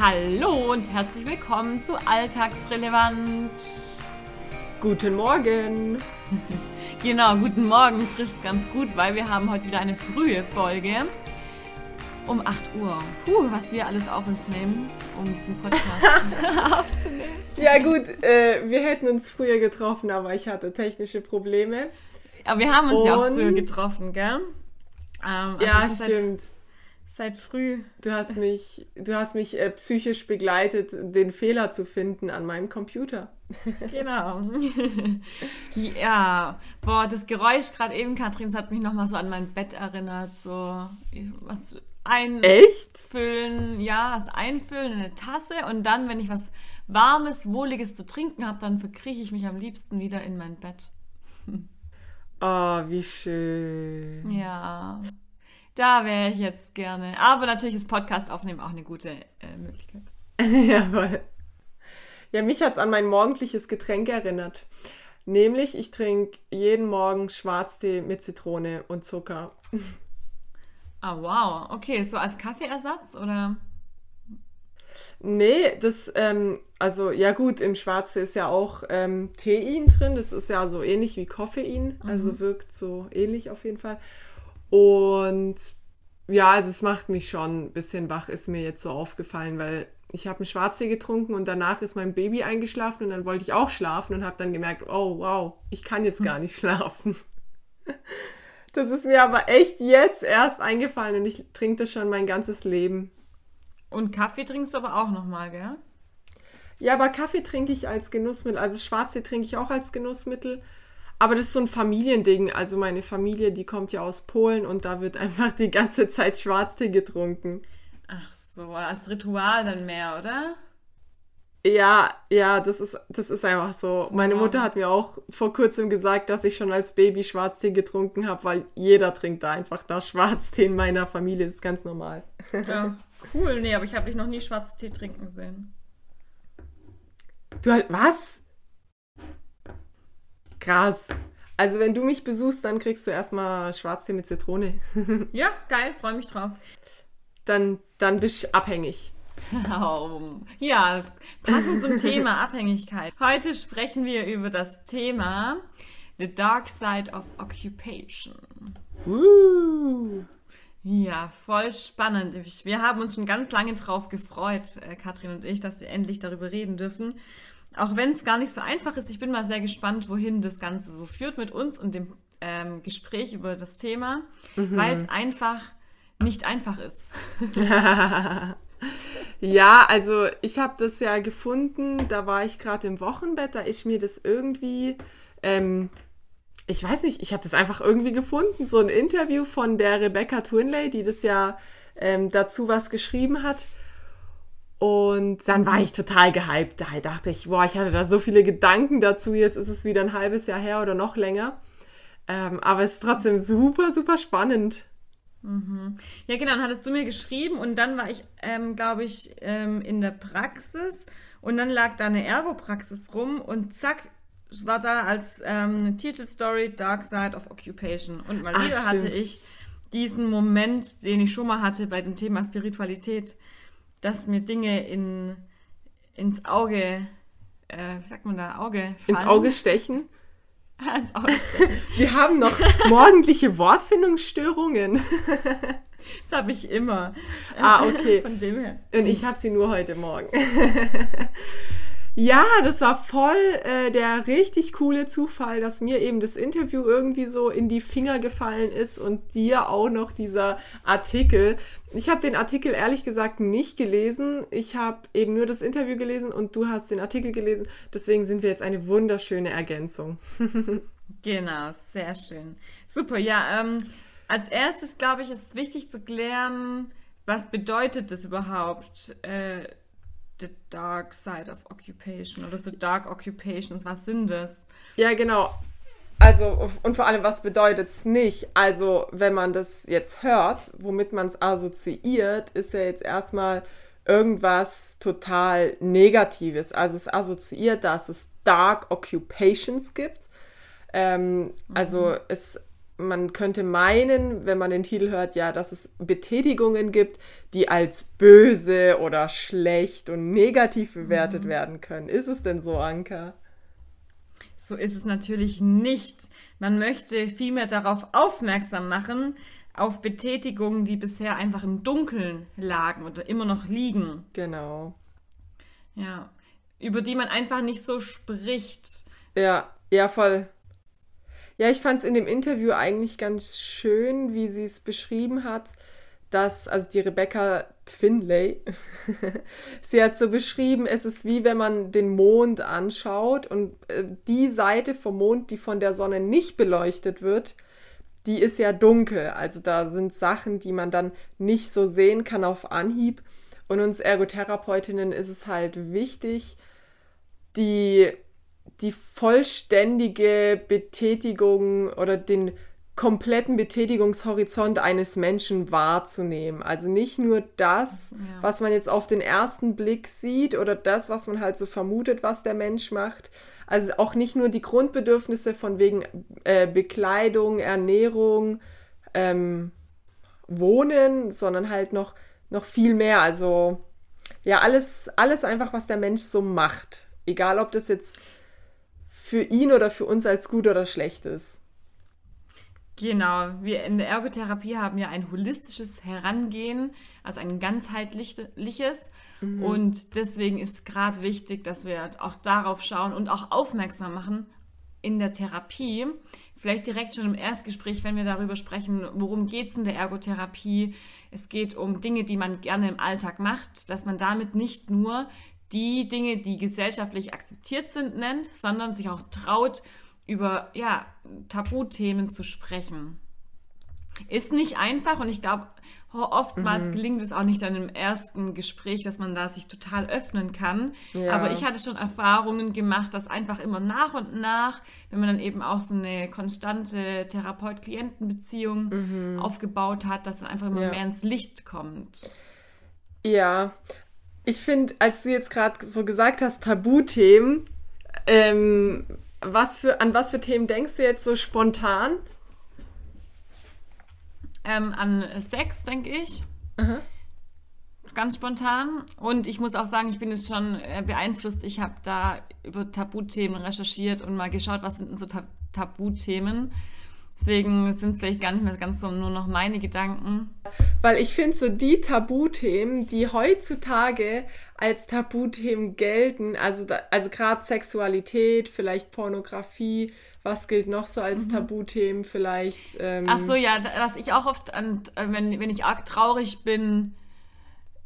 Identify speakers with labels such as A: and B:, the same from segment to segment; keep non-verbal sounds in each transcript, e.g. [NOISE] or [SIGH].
A: Hallo und herzlich willkommen zu Alltagsrelevant.
B: Guten Morgen. [LAUGHS]
A: Genau, guten Morgen trifft es ganz gut, weil wir haben heute wieder eine frühe Folge um 8 Uhr. Puh, was wir alles auf uns nehmen, um diesen Podcast [LAUGHS] aufzunehmen.
B: Ja gut, äh, wir hätten uns früher getroffen, aber ich hatte technische Probleme.
A: Aber wir haben uns ja auch
B: Und-
A: früher getroffen, gell? Ähm, also
B: Ja, stimmt.
A: Seit, seit früh.
B: Du hast mich, du hast mich äh, psychisch begleitet, den Fehler zu finden an meinem Computer. [LAUGHS]
A: Genau. [LAUGHS] ja, boah, das Geräusch gerade eben, Katrin, das hat mich nochmal so an mein Bett erinnert. So, was einfüllen,
B: Echt?
A: ja, was einfüllen in eine Tasse und dann, wenn ich was Warmes, Wohliges zu trinken habe, dann verkrieche ich mich am liebsten wieder in mein Bett. [LAUGHS]
B: Oh, wie schön.
A: Ja, da wäre ich jetzt gerne. Aber natürlich ist Podcast aufnehmen auch eine gute äh, Möglichkeit. [LAUGHS]
B: Jawohl. Ja, mich hat es an mein morgendliches Getränk erinnert. Nämlich, ich trinke jeden Morgen Schwarztee mit Zitrone und Zucker. [LAUGHS]
A: Ah, wow. Okay, so als Kaffeeersatz oder?
B: Nee, das, ähm, also ja gut, im Schwarze ist ja auch ähm, Tein drin. Das ist ja so ähnlich wie Koffein. Also wirkt so ähnlich auf jeden Fall. Und ja, also es macht mich schon ein bisschen wach, ist mir jetzt so aufgefallen, weil ich habe einen Schwarztee getrunken und danach ist mein Baby eingeschlafen und dann wollte ich auch schlafen und habe dann gemerkt, oh wow, ich kann jetzt gar nicht [LAUGHS] schlafen. Das ist mir aber echt jetzt erst eingefallen und ich trinke das schon mein ganzes Leben.
A: Und Kaffee trinkst du aber auch nochmal, gell?
B: Ja, aber Kaffee trinke ich als Genussmittel. Also Schwarztee trinke ich auch als Genussmittel. Aber das ist so ein Familiending. Also meine Familie, die kommt ja aus Polen und da wird einfach die ganze Zeit Schwarztee getrunken.
A: Ach so, als Ritual dann mehr, oder?
B: Ja, ja, das ist, das ist einfach so. Meine. Mutter hat mir auch vor kurzem gesagt, dass ich schon als Baby Schwarztee getrunken habe, weil jeder trinkt da einfach da Schwarztee in meiner Familie. Das ist ganz normal.
A: Ja, cool. Nee, aber ich habe dich noch nie Schwarztee trinken sehen.
B: Du halt, was? Krass. Also wenn du mich besuchst, dann kriegst du erstmal Schwarztee mit Zitrone. [LAUGHS]
A: Ja, geil, freue mich drauf.
B: Dann, dann bist du abhängig. [LAUGHS]
A: Ja, passend zum Thema Abhängigkeit. Heute sprechen wir über das Thema The Dark Side of Occupation.
B: Uh.
A: Ja, voll spannend. Wir haben uns schon ganz lange drauf gefreut, äh, Katrin und ich, dass wir endlich darüber reden dürfen. Auch wenn es gar nicht so einfach ist, ich bin mal sehr gespannt, wohin das Ganze so führt mit uns und dem ähm, Gespräch über das Thema, weil es einfach nicht einfach ist. [LAUGHS]
B: Ja, also ich habe das ja gefunden, da war ich gerade im Wochenbett, da ist mir das irgendwie, ähm, ich weiß nicht, ich habe das einfach irgendwie gefunden, so ein Interview von der Rebecca Twinley, die das ja ähm, dazu was geschrieben hat. Und dann war ich total gehypt. Da dachte ich, boah, ich hatte da so viele Gedanken dazu. Jetzt ist es wieder ein halbes Jahr her oder noch länger. Ähm, aber es ist trotzdem super, super spannend.
A: Ja, genau, dann hattest du mir geschrieben und dann war ich, ähm, glaube ich, ähm, in der Praxis und dann lag da eine Ergo-Praxis rum und zack, war da als ähm, eine Titelstory Dark Side of Occupation. Und mal
B: Ach,
A: wieder hatte ich diesen Moment, den ich schon mal hatte bei dem Thema Spiritualität, dass mir Dinge in, ins Auge, äh, wie sagt man da, Auge
B: Ins
A: fallen.
B: Auge stechen. [LAUGHS]
A: ins Auge stechen. [LAUGHS]
B: Wir haben noch morgendliche Wortfindungsstörungen. [LAUGHS]
A: Das habe ich immer.
B: Ah, okay.
A: Von dem her.
B: Und ich habe sie nur heute Morgen. Ja, das war voll äh, der richtig coole Zufall, dass mir eben das Interview irgendwie so in die Finger gefallen ist und dir auch noch dieser Artikel. Ich habe den Artikel ehrlich gesagt nicht gelesen. Ich habe eben nur das Interview gelesen und du hast den Artikel gelesen. Deswegen sind wir jetzt eine wunderschöne Ergänzung. [LAUGHS]
A: Genau, sehr schön. Super, ja. Ähm, als erstes, glaube ich, ist es wichtig zu klären, was bedeutet das überhaupt, äh, the dark side of occupation oder the dark occupations, was sind das?
B: Ja, genau. Also, und vor allem, was bedeutet es nicht? Also, wenn man das jetzt hört, womit man es assoziiert, ist ja jetzt erstmal irgendwas total Negatives. Also, es assoziiert, dass es Dark Occupations gibt. Ähm, Also, es man könnte meinen, wenn man den Titel hört, ja, dass es Betätigungen gibt, die als böse oder schlecht und negativ bewertet mhm. werden können. Ist es denn so, Anka?
A: So ist es natürlich nicht. Man möchte vielmehr darauf aufmerksam machen, auf Betätigungen, die bisher einfach im Dunkeln lagen oder immer noch liegen.
B: Genau.
A: Ja, über die man einfach nicht so spricht.
B: Ja, ja, voll. Ja, ich fand es in dem Interview eigentlich ganz schön, wie sie es beschrieben hat, dass, also die Rebecca Finlay, [LAUGHS] sie hat so beschrieben, es ist wie wenn man den Mond anschaut und äh, die Seite vom Mond, die von der Sonne nicht beleuchtet wird, die ist ja dunkel. Also da sind Sachen, die man dann nicht so sehen kann auf Anhieb. Und uns Ergotherapeutinnen ist es halt wichtig, die die vollständige Betätigung oder den kompletten Betätigungshorizont eines Menschen wahrzunehmen. Also nicht nur das, ja. was man jetzt auf den ersten Blick sieht oder das, was man halt so vermutet, was der Mensch macht. Also auch nicht nur die Grundbedürfnisse von wegen äh, Bekleidung, Ernährung, ähm, Wohnen, sondern halt noch, noch viel mehr. Also ja, alles, alles einfach, was der Mensch so macht. Egal, ob das jetzt für ihn oder für uns als gut oder schlecht ist.
A: Genau, wir in der Ergotherapie haben ja ein holistisches Herangehen, also ein ganzheitliches. Mhm. Und deswegen ist gerade wichtig, dass wir auch darauf schauen und auch aufmerksam machen in der Therapie. Vielleicht direkt schon im Erstgespräch, wenn wir darüber sprechen, worum geht es in der Ergotherapie. Es geht um Dinge, die man gerne im Alltag macht, dass man damit nicht nur die Dinge, die gesellschaftlich akzeptiert sind, nennt, sondern sich auch traut, über ja, Tabuthemen zu sprechen. Ist nicht einfach und ich glaube, oftmals mhm. gelingt es auch nicht dann im ersten Gespräch, dass man da sich total öffnen kann. Ja. Aber ich hatte schon Erfahrungen gemacht, dass einfach immer nach und nach, wenn man dann eben auch so eine konstante Therapeut-Klienten-Beziehung mhm. aufgebaut hat, dass dann einfach immer ja. mehr ins Licht kommt.
B: Ja, ich finde, als du jetzt gerade so gesagt hast, Tabuthemen, ähm, was für, an was für Themen denkst du jetzt so spontan?
A: Ähm, an Sex, denke ich. Aha. Ganz spontan. Und ich muss auch sagen, ich bin jetzt schon äh, beeinflusst. Ich habe da über Tabuthemen recherchiert und mal geschaut, was sind denn so Tab Tabuthemen. Deswegen sind es vielleicht gar nicht mehr ganz so nur noch meine Gedanken.
B: Weil ich finde, so die Tabuthemen, die heutzutage als Tabuthemen gelten, also, also gerade Sexualität, vielleicht Pornografie, was gilt noch so als mhm. Tabuthemen vielleicht?
A: Ähm Ach so, ja, was ich auch oft, an, wenn, wenn ich arg traurig bin,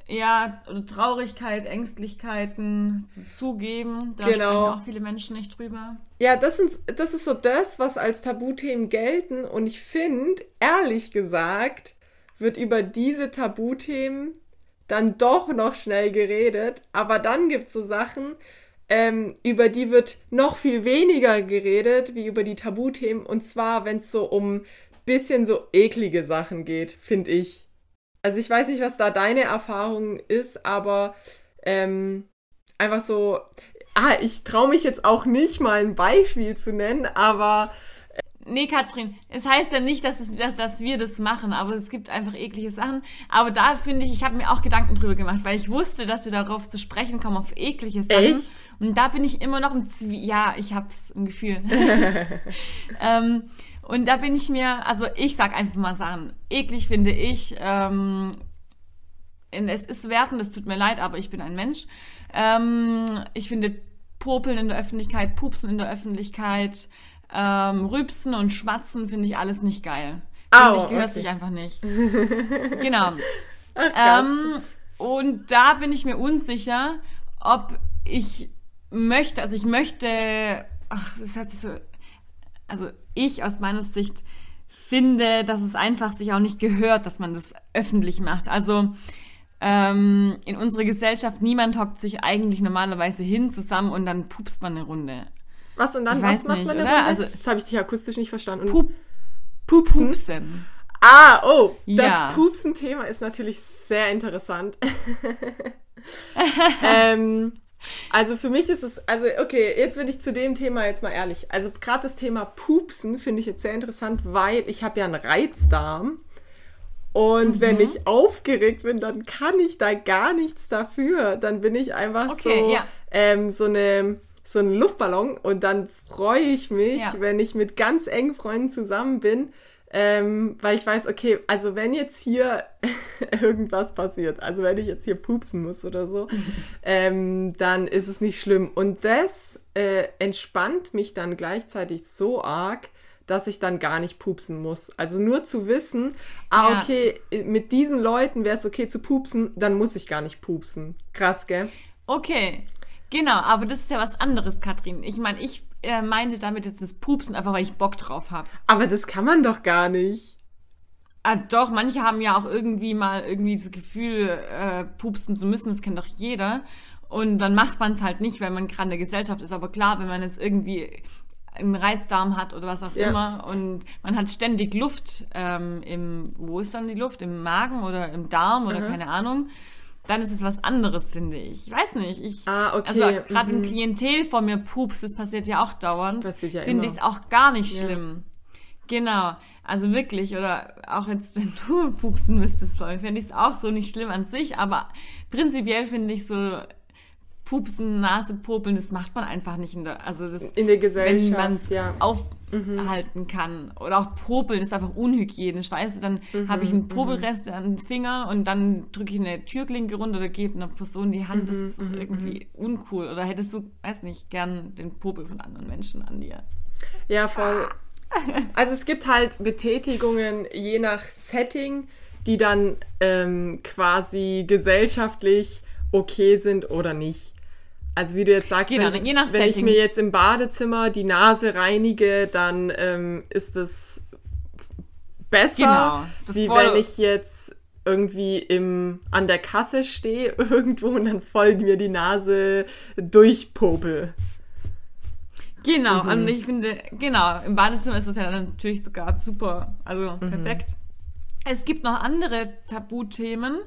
A: ja, Traurigkeit, Ängstlichkeiten zugeben. Da genau. sprechen auch viele Menschen nicht drüber.
B: Ja, das, sind, das ist so das, was als Tabuthemen gelten. Und ich finde, ehrlich gesagt, wird über diese Tabuthemen dann doch noch schnell geredet. Aber dann gibt es so Sachen, ähm, über die wird noch viel weniger geredet, wie über die Tabuthemen. Und zwar, wenn es so um bisschen so eklige Sachen geht, finde ich. Also ich weiß nicht, was da deine Erfahrung ist, aber ähm, einfach so, ah, ich traue mich jetzt auch nicht mal ein Beispiel zu nennen, aber
A: äh, Nee, Katrin, es heißt ja nicht, dass, es, dass, dass, wir das machen, aber es gibt einfach eklige Sachen. Aber da finde ich, ich habe mir auch Gedanken drüber gemacht, weil ich wusste, dass wir darauf zu sprechen kommen, auf eklige Sachen. Echt? Und da bin ich immer noch im Zwie... Ja, ich habe es im Gefühl. [LAUGHS] [LAUGHS] ähm, und da bin ich mir, also ich sag einfach mal Sachen. Eklig finde ich. Ähm, es ist wertend, es tut mir leid, aber ich bin ein Mensch. Ähm, ich finde Popeln in der Öffentlichkeit, Pupsen in der Öffentlichkeit, ähm, Rübsen und Schmatzen finde ich alles nicht geil. Finde oh, ich gehört okay. sich einfach nicht. genau. [LAUGHS] Ach, ähm, und da bin ich mir unsicher, ob ich möchte, also ich möchte, ach, das hat sich so also ich aus meiner Sicht finde, dass es einfach sich auch nicht gehört, dass man das öffentlich macht. Also ähm, in unserer Gesellschaft, niemand hockt sich eigentlich normalerweise hin zusammen und dann pupst man eine Runde.
B: Was und dann, ich was macht nicht, man eine Runde? Also, das habe ich dich akustisch nicht verstanden.
A: Pup Pupsen. Pupsen.
B: Ah, oh, das ja. Pupsen-Thema ist natürlich sehr interessant. [LAUGHS]
A: ähm,
B: Also für mich ist es, also okay, jetzt bin ich zu dem Thema jetzt mal ehrlich. Also gerade das Thema Pupsen finde ich jetzt sehr interessant, weil ich habe ja einen Reizdarm. Und mhm. wenn ich aufgeregt bin, dann kann ich da gar nichts dafür. Dann bin ich einfach okay, so, ja. ähm, so eine so ein Luftballon und dann freue ich mich, ja. wenn ich mit ganz engen Freunden zusammen bin, ähm, weil ich weiß, okay, also wenn jetzt hier [LAUGHS] irgendwas passiert, also wenn ich jetzt hier pupsen muss oder so, [LAUGHS] ähm, dann ist es nicht schlimm. Und das äh, entspannt mich dann gleichzeitig so arg, dass ich dann gar nicht pupsen muss. Also nur zu wissen, ah, ja. okay, mit diesen Leuten wäre es okay zu pupsen, dann muss ich gar nicht pupsen. Krass, gell?
A: Okay. Genau, aber das ist ja was anderes, Katrin. Ich meine, ich äh, meinte damit jetzt das Pupsen, einfach weil ich Bock drauf habe.
B: Aber das kann man doch gar nicht.
A: Ah, doch, manche haben ja auch irgendwie mal irgendwie das Gefühl, äh, pupsen zu müssen, das kennt doch jeder. Und dann macht man es halt nicht, weil man gerade in der Gesellschaft ist. Aber klar, wenn man es irgendwie einen Reizdarm hat oder was auch ja. immer und man hat ständig Luft ähm, im, wo ist dann die Luft? Im Magen oder im Darm oder mhm. keine Ahnung dann ist es was anderes, finde ich. Ich weiß nicht. Ich,
B: ah, okay.
A: Also gerade mhm. ein Klientel vor mir pups, das passiert ja auch dauernd.
B: Passiert ja
A: Finde ich es auch gar nicht schlimm. Ja. Genau. Also wirklich, oder auch jetzt, wenn [LAUGHS] du pupsen müsstest, fände ich es auch so nicht schlimm an sich, aber prinzipiell finde ich so Pupsen, Nase, Popeln, das macht man einfach nicht in der, also das,
B: in der Gesellschaft, wenn man es
A: ja. aufhalten mhm. kann. Oder auch Popeln ist einfach unhygienisch, weißt du, dann mhm, habe ich einen mhm. Popelrest mhm. an den Finger und dann drücke ich eine Türklinke runter oder gebe einer Person die Hand, das mhm, ist mhm, irgendwie uncool. Oder hättest du, weiß nicht, gern den Popel von anderen Menschen an dir.
B: Ja, voll. [LAUGHS] Also es gibt halt Betätigungen je nach Setting, die dann ähm, quasi gesellschaftlich okay sind oder nicht. Also wie du jetzt sagst, genau, wenn, wenn Setting. ich mir jetzt im Badezimmer die Nase reinige, dann ähm, ist es besser, genau, wie wenn ich jetzt irgendwie im, an der Kasse stehe [LAUGHS] irgendwo und dann voll mir die Nase durchpopel.
A: Genau, mhm. und ich finde, genau, im Badezimmer ist das ja natürlich sogar super, also mhm. perfekt. Es gibt noch andere Tabuthemen,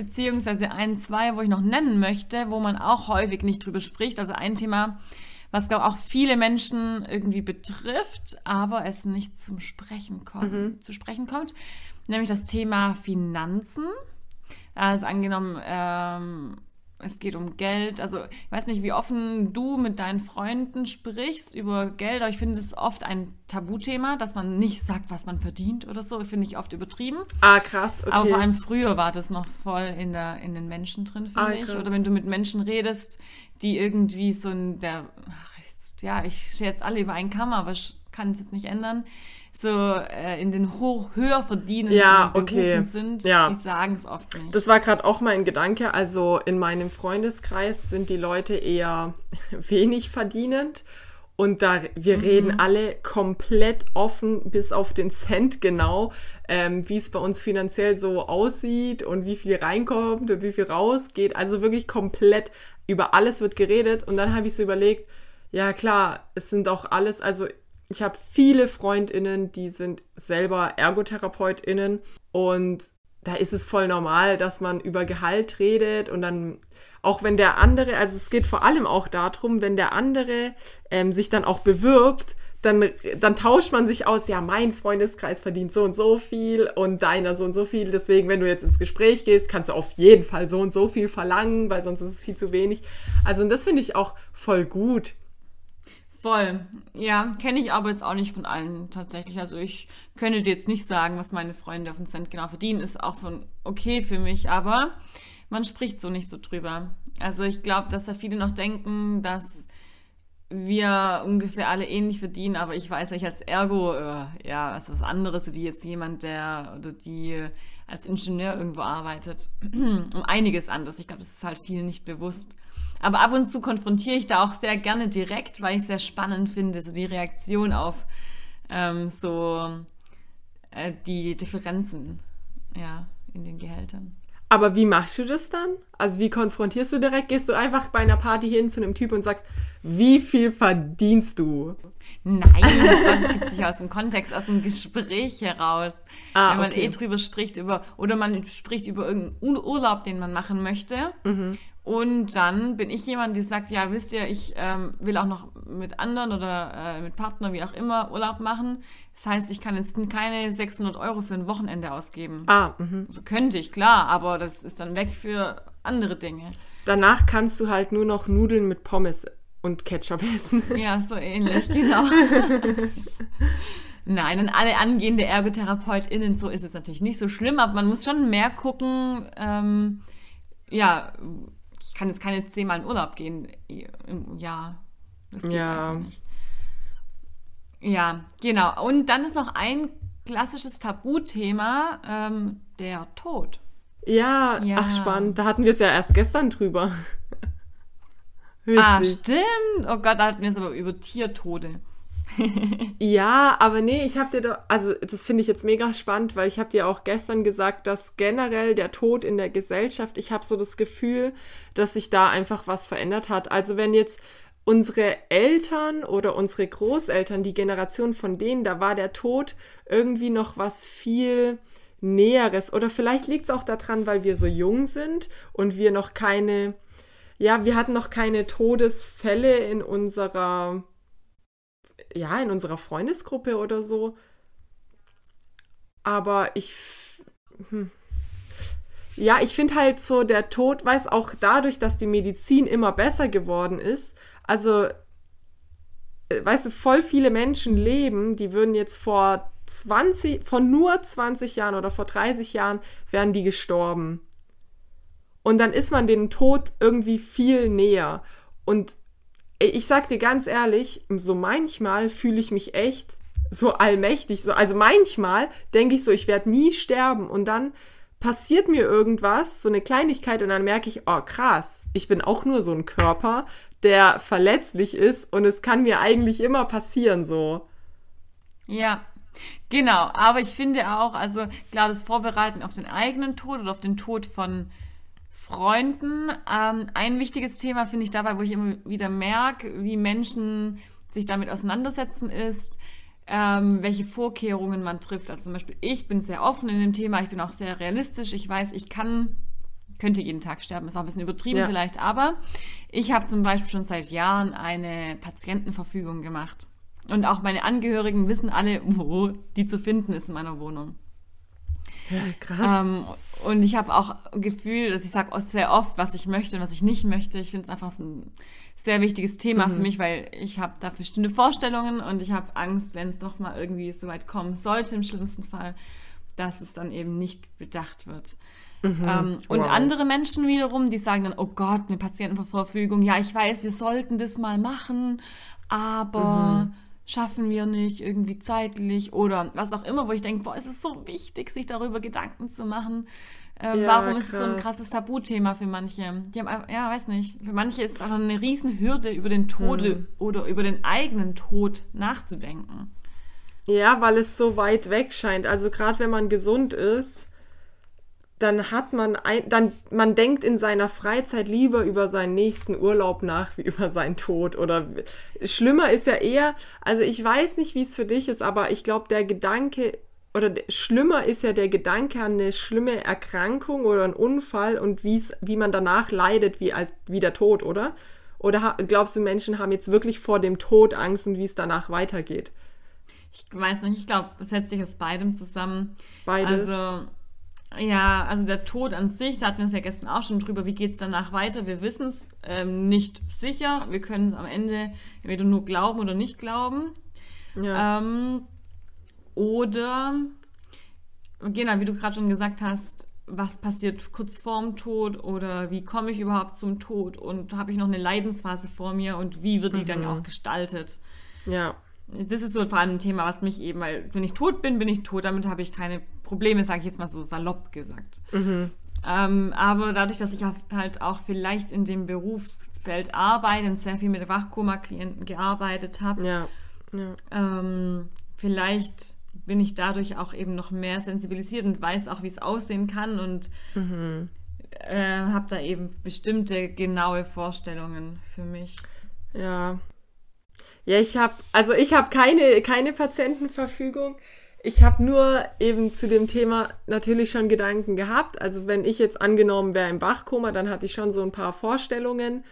A: beziehungsweise ein, zwei, wo ich noch nennen möchte, wo man auch häufig nicht drüber spricht. Also ein Thema, was glaube auch viele Menschen irgendwie betrifft, aber es nicht zum Sprechen kommt, mhm. zu sprechen kommt, nämlich das Thema Finanzen. Also angenommen, ähm, es geht um Geld. Also ich weiß nicht, wie offen du mit deinen Freunden sprichst über Geld, aber ich finde es oft ein Tabuthema, dass man nicht sagt, was man verdient oder so. Finde ich oft übertrieben.
B: Ah, krass, okay.
A: Aber vor allem früher war das noch voll in, der, in den Menschen drin, finde ah, ich. Oder wenn du mit Menschen redest, die irgendwie so in der, ach, ja, ich scherze alle über einen Kamm, aber ich kann es jetzt nicht ändern so äh, in den hoch, höher verdienenden
B: ja, okay.
A: Berufen sind,
B: ja.
A: die sagen es oft nicht.
B: Das war gerade auch mein Gedanke. Also in meinem Freundeskreis sind die Leute eher [LAUGHS] wenig verdienend. Und da wir mhm. reden alle komplett offen bis auf den Cent genau, ähm, wie es bei uns finanziell so aussieht und wie viel reinkommt und wie viel rausgeht. Also wirklich komplett über alles wird geredet. Und dann habe ich so überlegt, ja klar, es sind auch alles, also ich habe viele Freundinnen, die sind selber Ergotherapeutinnen und da ist es voll normal, dass man über Gehalt redet und dann auch wenn der andere, also es geht vor allem auch darum, wenn der andere ähm, sich dann auch bewirbt, dann, dann tauscht man sich aus, ja, mein Freundeskreis verdient so und so viel und deiner so und so viel. Deswegen, wenn du jetzt ins Gespräch gehst, kannst du auf jeden Fall so und so viel verlangen, weil sonst ist es viel zu wenig. Also, und das finde ich auch voll gut,
A: Voll. Ja, kenne ich aber jetzt auch nicht von allen tatsächlich. Also ich könnte dir jetzt nicht sagen, was meine Freunde auf den Cent genau verdienen. Ist auch von okay für mich, aber man spricht so nicht so drüber. Also ich glaube, dass da viele noch denken, dass wir ungefähr alle ähnlich verdienen, aber ich weiß nicht, als Ergo, äh, ja, ist was anderes wie jetzt jemand, der oder die als Ingenieur irgendwo arbeitet. [CLEARS THROAT] um einiges anders. Ich glaube, das ist halt vielen nicht bewusst. Aber ab und zu konfrontiere ich da auch sehr gerne direkt, weil ich es sehr spannend finde, so die Reaktion auf ähm, so äh, die Differenzen ja, in den Gehältern.
B: Aber wie machst du das dann? Also wie konfrontierst du direkt? Gehst du einfach bei einer Party hin zu einem Typ und sagst, wie viel verdienst du?
A: Nein, das gibt sich aus dem Kontext, aus dem Gespräch heraus. Ah, wenn man okay. eh drüber spricht, über, oder man spricht über irgendeinen Urlaub, den man machen möchte. Mhm. Und dann bin ich jemand, die sagt, ja, wisst ihr, ich ähm, will auch noch mit anderen oder äh, mit Partner, wie auch immer, Urlaub machen. Das heißt, ich kann jetzt keine 600 Euro für ein Wochenende ausgeben.
B: Ah, mhm.
A: Also könnte ich, klar, aber das ist dann weg für andere Dinge.
B: Danach kannst du halt nur noch Nudeln mit Pommes und Ketchup essen. [LAUGHS]
A: Ja, so ähnlich, genau. [LAUGHS] Nein, und alle angehende ErgotherapeutInnen, so ist es natürlich nicht so schlimm, aber man muss schon mehr gucken, ähm, ja, ich kann jetzt keine zehnmal in Urlaub gehen im Jahr. Das geht
B: Ja.
A: einfach nicht. Ja, genau. Und dann ist noch ein klassisches Tabuthema, ähm, der Tod.
B: Ja,
A: Ja.
B: ach spannend. Da hatten wir es ja erst gestern drüber. [LAUGHS]
A: Ah, stimmt. Oh Gott, da hatten wir es aber über Tiertode. [LAUGHS]
B: Ja, aber nee, ich habe dir doch, also das finde ich jetzt mega spannend, weil ich habe dir auch gestern gesagt, dass generell der Tod in der Gesellschaft, ich habe so das Gefühl, dass sich da einfach was verändert hat. Also wenn jetzt unsere Eltern oder unsere Großeltern, die Generation von denen, da war der Tod irgendwie noch was viel Näheres. Oder vielleicht liegt es auch daran, weil wir so jung sind und wir noch keine, ja, wir hatten noch keine Todesfälle in unserer ja, in unserer Freundesgruppe oder so. Aber ich. Hm. Ja, ich finde halt so, der Tod weiß auch dadurch, dass die Medizin immer besser geworden ist. Also, äh, weißt du, voll viele Menschen leben, die würden jetzt vor 20, vor nur 20 Jahren oder vor 30 Jahren wären die gestorben. Und dann ist man dem Tod irgendwie viel näher. Und ich sag dir ganz ehrlich, so manchmal fühle ich mich echt so allmächtig. So, also manchmal denke ich so, ich werde nie sterben und dann passiert mir irgendwas, so eine Kleinigkeit und dann merke ich, oh krass, ich bin auch nur so ein Körper, der verletzlich ist und es kann mir eigentlich immer passieren so.
A: Ja, genau. Aber ich finde auch, also klar, das Vorbereiten auf den eigenen Tod oder auf den Tod von Freunden. Ähm, ein wichtiges Thema finde ich dabei, wo ich immer wieder merke, wie Menschen sich damit auseinandersetzen, ist, ähm, welche Vorkehrungen man trifft. Also zum Beispiel, ich bin sehr offen in dem Thema, ich bin auch sehr realistisch. Ich weiß, ich kann, könnte jeden Tag sterben, ist auch ein bisschen übertrieben
B: Ja.
A: vielleicht, aber ich habe zum Beispiel schon seit Jahren eine Patientenverfügung gemacht. Und auch meine Angehörigen wissen alle, wo die zu finden ist in meiner Wohnung.
B: Krass.
A: Ähm, und ich habe auch ein Gefühl, dass ich sage sehr oft, was ich möchte und was ich nicht möchte. Ich finde es einfach ein sehr wichtiges Thema für mich, weil ich habe da bestimmte Vorstellungen und ich habe Angst, wenn es doch mal irgendwie so weit kommen sollte, im schlimmsten Fall, dass es dann eben nicht bedacht wird. Ähm, und
B: Wow.
A: andere Menschen wiederum, die sagen dann, oh Gott, eine Patientenverfügung, ja, ich weiß, wir sollten das mal machen, aber schaffen wir nicht irgendwie zeitlich oder was auch immer, wo ich denke, boah, es ist so wichtig, sich darüber Gedanken zu machen. Ähm,
B: Ja,
A: warum ist es so ein
B: krass.
A: krasses Tabuthema für manche? Die haben, ja, weiß nicht. Für manche ist es einfach eine Riesenhürde, über den Tod oder über den eigenen Tod nachzudenken.
B: Ja, weil es so weit weg scheint. Also gerade wenn man gesund ist, dann hat man ein, dann man denkt in seiner Freizeit lieber über seinen nächsten Urlaub nach wie über seinen Tod oder schlimmer ist ja eher, also ich weiß nicht, wie es für dich ist, aber ich glaube, der Gedanke oder der- schlimmer ist ja der Gedanke an eine schlimme Erkrankung oder einen Unfall und wie's, wie man danach leidet, wie, als, wie der Tod, oder? Oder glaubst du, Menschen haben jetzt wirklich vor dem Tod Angst und wie es danach weitergeht?
A: Ich weiß nicht, ich glaube, es setzt sich aus beidem zusammen.
B: Beides.
A: Also, ja, also der Tod an sich, da hatten wir es ja gestern auch schon drüber, wie geht es danach weiter? Wir wissen es ähm, nicht sicher. Wir können am Ende entweder nur glauben oder nicht glauben.
B: ja.
A: Ähm, oder, genau, wie du gerade schon gesagt hast, was passiert kurz vorm Tod oder wie komme ich überhaupt zum Tod und habe ich noch eine Leidensphase vor mir und wie wird die dann auch gestaltet?
B: ja.
A: Das ist so vor allem ein Thema, was mich eben, weil wenn ich tot bin, bin ich tot, damit habe ich keine Probleme, sage ich jetzt mal so salopp gesagt. Ähm, aber dadurch, dass ich halt auch vielleicht in dem Berufsfeld arbeite und sehr viel mit Wachkoma-Klienten gearbeitet habe,
B: Ja, ja,
A: ähm, vielleicht bin ich dadurch auch eben noch mehr sensibilisiert und weiß auch, wie es aussehen kann und äh, habe da eben bestimmte genaue Vorstellungen für mich.
B: ja. Ja, ich habe, also ich habe keine, keine Patientenverfügung. Ich habe nur eben zu dem Thema natürlich schon Gedanken gehabt. Also wenn ich jetzt angenommen wäre im Wachkoma, dann hatte ich schon so ein paar Vorstellungen.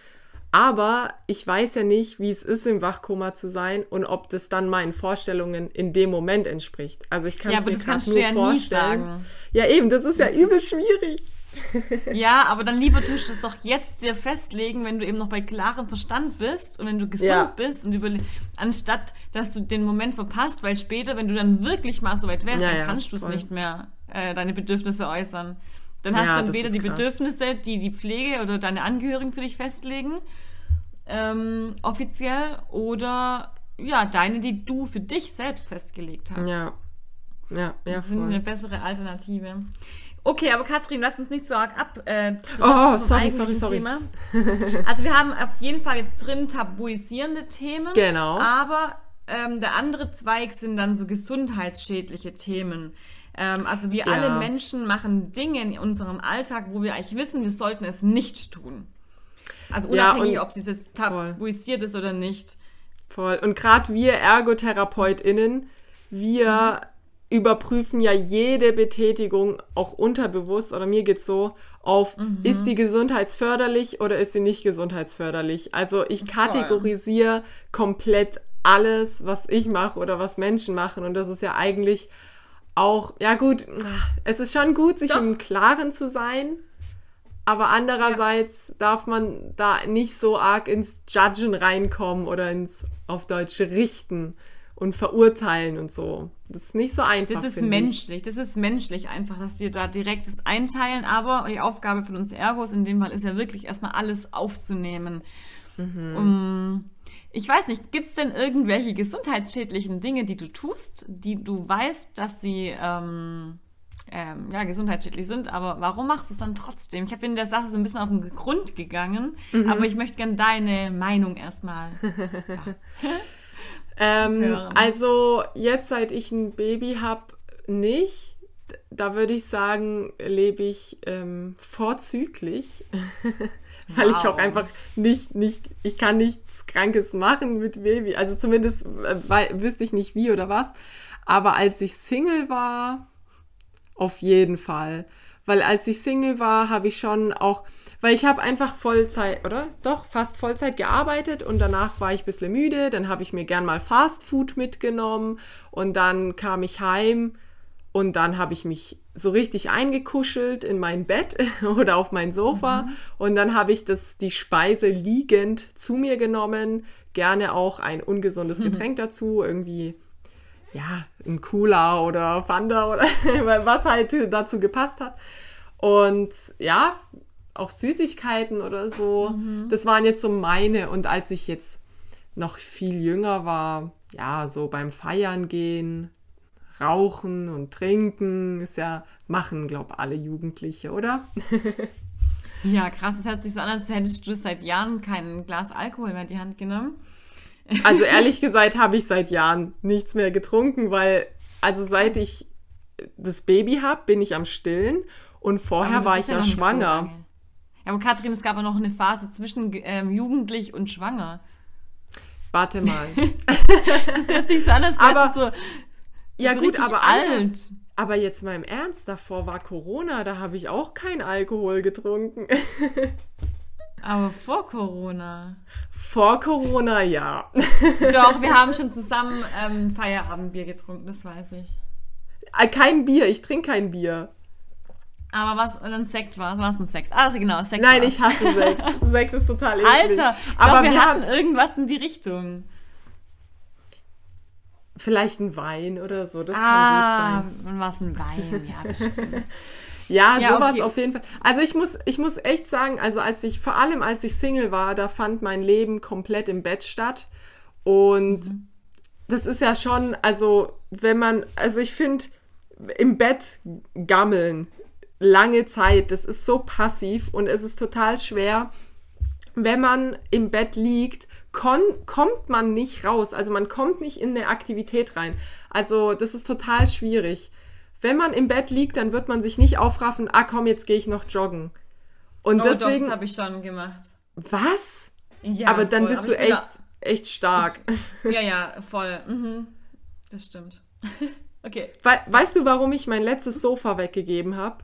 B: Aber ich weiß ja nicht, wie es ist, im Wachkoma zu sein und ob das dann meinen Vorstellungen in dem Moment entspricht. Also ich kann es
A: Ja,
B: mir
A: das kannst du
B: nur
A: ja
B: vorstellen. Ja, eben, das ist ja übel schwierig. [LAUGHS]
A: Ja, aber dann lieber tust du es doch jetzt dir festlegen, wenn du eben noch bei klarem Verstand bist und wenn du gesund
B: Ja.
A: bist und überle anstatt dass du den Moment verpasst, weil später, wenn du dann wirklich mal so weit wärst,
B: Ja,
A: dann
B: ja,
A: kannst du es nicht mehr, äh, deine Bedürfnisse äußern. Dann hast
B: Ja,
A: du dann weder
B: ist
A: die
B: krass.
A: Bedürfnisse, die die Pflege oder deine Angehörigen für dich festlegen, ähm, offiziell, oder ja, deine, die du für dich selbst festgelegt hast.
B: Ja. Ja, ja,
A: das sind eine bessere Alternative. Okay, aber Katrin, lass uns nicht so arg ab. Äh,
B: Oh, sorry, sorry, sorry.
A: Thema. [LAUGHS] Also wir haben auf jeden Fall jetzt drin tabuisierende Themen.
B: Genau.
A: Aber ähm, der andere Zweig sind dann so gesundheitsschädliche Themen. Ähm, also wir
B: Ja.
A: alle Menschen machen Dinge in unserem Alltag, wo wir eigentlich wissen, wir sollten es nicht tun. Also
B: Ja,
A: unabhängig,
B: und-
A: ob es jetzt tabuisiert ist oder nicht.
B: Voll. Und gerade wir ErgotherapeutInnen, wir überprüfen ja jede Betätigung auch unterbewusst, oder mir geht's so, auf, ist die gesundheitsförderlich oder ist sie nicht gesundheitsförderlich? Also ich kategorisiere komplett alles, was ich mache oder was Menschen machen. Und das ist ja eigentlich auch, ja gut, es ist schon gut, sich
A: Doch.
B: im Klaren zu sein. Aber andererseits darf man da nicht so arg ins Judgen reinkommen oder ins auf Deutsch richten und verurteilen und so. Das ist nicht so einfach.
A: Das ist
B: finde ich.
A: menschlich. Das ist menschlich einfach, dass wir da direkt das einteilen. Aber die Aufgabe von uns Ergos in dem Fall ist ja wirklich erstmal alles aufzunehmen.
B: Mhm.
A: Um, ich weiß nicht, gibt es denn irgendwelche gesundheitsschädlichen Dinge, die du tust, die du weißt, dass sie ähm, ähm, ja, gesundheitsschädlich sind, aber warum machst du es dann trotzdem? Ich habe in der Sache so ein bisschen auf den Grund gegangen,
B: Mhm.
A: aber ich möchte gerne deine Meinung erstmal. [LAUGHS]
B: Ähm,
A: hören.
B: also jetzt, seit ich ein Baby habe, nicht. Da würde ich sagen, lebe ich ähm, vorzüglich, [LAUGHS] weil ich
A: Wow.
B: auch einfach nicht, nicht, ich kann nichts Krankes machen mit Baby. Also zumindest äh, wüsste ich nicht wie oder was. Aber als ich Single war, auf jeden Fall. Weil als ich Single war, habe ich schon auch, weil ich habe einfach Vollzeit, oder? Doch, fast Vollzeit gearbeitet und danach war ich ein bisschen müde. Dann habe ich mir gern mal Fast Food mitgenommen und dann kam ich heim und dann habe ich mich so richtig eingekuschelt in mein Bett [LAUGHS] oder auf mein Sofa und dann habe ich das, die Speise liegend zu mir genommen. Gerne auch ein ungesundes [LAUGHS] Getränk dazu, irgendwie ja, ein Cooler oder Fanta oder [LAUGHS] was halt dazu gepasst hat. Und ja, auch Süßigkeiten oder so. Das waren jetzt so meine. Und als ich jetzt noch viel jünger war, ja, so beim Feiern gehen, rauchen und trinken, ist ja, machen, glaube alle Jugendliche, oder? [LAUGHS]
A: Ja, krass, das hört sich so an, als hättest du seit Jahren kein Glas Alkohol mehr in die Hand genommen.
B: Also ehrlich gesagt habe ich seit Jahren nichts mehr getrunken, weil, also seit ich das Baby habe, bin ich am Stillen und vorher war ich ja,
A: so
B: schwanger.
A: lange. ja, aber Katrin, es gab ja noch eine Phase zwischen ähm, jugendlich und schwanger.
B: Warte mal. [LAUGHS]
A: Das hört sich so an, als
B: Aber-
A: so,
B: ja
A: so
B: gut, aber Alter,
A: alt.
B: aber jetzt mal im Ernst, davor war Corona, da habe ich auch keinen Alkohol getrunken. [LAUGHS]
A: Aber vor Corona.
B: Vor Corona, ja. [LAUGHS]
A: Doch, wir [LAUGHS] haben schon zusammen ähm, Feierabendbier getrunken, das weiß ich.
B: Äh, Kein Bier, ich trinke kein Bier.
A: Aber was, und dann Sekt war was ein Sekt? Ah, also genau, Sekt
B: Nein,
A: war's.
B: ich hasse Sekt. [LAUGHS] Sekt ist total eklig.
A: Alter,
B: aber
A: aber wir, hatten
B: haben
A: irgendwas in die Richtung.
B: vielleicht ein Wein oder so, das
A: ah,
B: kann gut sein.
A: und was ein Wein, ja, bestimmt.
B: Ja,
A: Ja,
B: sowas
A: okay.
B: auf jeden Fall. Also ich muss, ich muss echt sagen, also als ich, vor allem als ich Single war, da fand mein Leben komplett im Bett statt. Und
A: Mhm.
B: das ist ja schon, also wenn man, also ich finde, im Bett gammeln, lange Zeit, das ist so passiv und es ist total schwer, wenn man im Bett liegt, kommt man nicht raus. Also man kommt nicht in eine Aktivität rein. Also das ist total schwierig. Wenn man im Bett liegt, dann wird man sich nicht aufraffen, ah komm, jetzt gehe ich noch joggen. Und
A: Oh, doch,
B: deswegen,
A: das habe ich schon gemacht.
B: was?
A: Ja,
B: Aber dann
A: voll.
B: bist
A: Aber
B: du
A: ich
B: echt, echt stark.
A: Da, [LAUGHS] ja, ja, voll. Mhm. Das stimmt. [LAUGHS] Okay.
B: We weißt du, warum ich mein letztes Sofa weggegeben habe?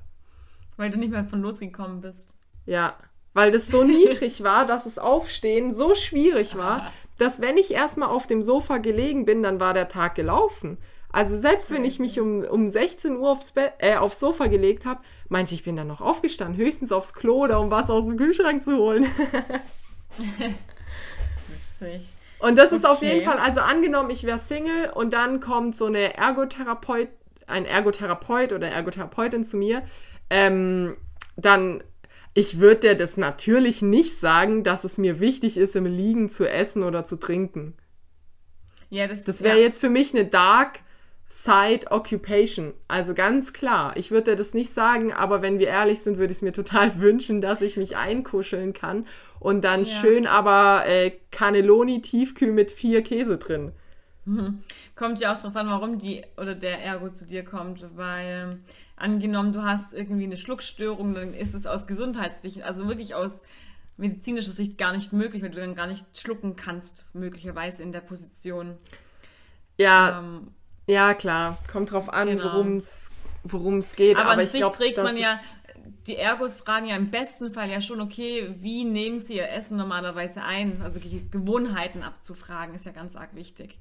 A: Weil du nicht mehr von losgekommen bist.
B: Ja, weil das so niedrig war, dass das Aufstehen so schwierig war, [LAUGHS] dass wenn ich erstmal auf dem Sofa gelegen bin, dann war der Tag gelaufen. Also selbst wenn ich mich um, um 16 Uhr aufs, Bett, äh, aufs Sofa gelegt habe, meinte ich, bin dann noch aufgestanden, höchstens aufs Klo oder um was aus dem Kühlschrank zu holen.
A: Witzig.
B: Und das ist auf
A: Okay.
B: jeden Fall, also angenommen, ich wäre Single und dann kommt so eine Ergotherapeut, ein Ergotherapeut oder Ergotherapeutin zu mir, ähm, dann, ich würde dir das natürlich nicht sagen, dass es mir wichtig ist, im Liegen zu essen oder zu trinken.
A: Ja, das,
B: Das wäre
A: ja.
B: jetzt für mich eine Dark Side Occupation. Also ganz klar, ich würde dir das nicht sagen, aber wenn wir ehrlich sind, würde ich es mir [LAUGHS] total wünschen, dass ich mich einkuscheln kann und dann
A: Ja.
B: schön aber äh, Cannelloni tiefkühl mit vier Käse drin.
A: Kommt ja auch drauf an, warum die oder der Ergo zu dir kommt, weil angenommen, du hast irgendwie eine Schluckstörung, dann ist es aus gesundheitlichen, also wirklich aus medizinischer Sicht gar nicht möglich, weil du dann gar nicht schlucken kannst, möglicherweise in der Position.
B: Ja,
A: Ähm,
B: ja klar, kommt drauf an,
A: Genau.
B: worum es geht.
A: aber,
B: Aber, ich glaube,
A: trägt man ja, die Ergos fragen ja im besten Fall ja schon, okay, wie nehmen sie ihr Essen normalerweise ein? Also Gewohnheiten abzufragen, ist ja ganz arg wichtig.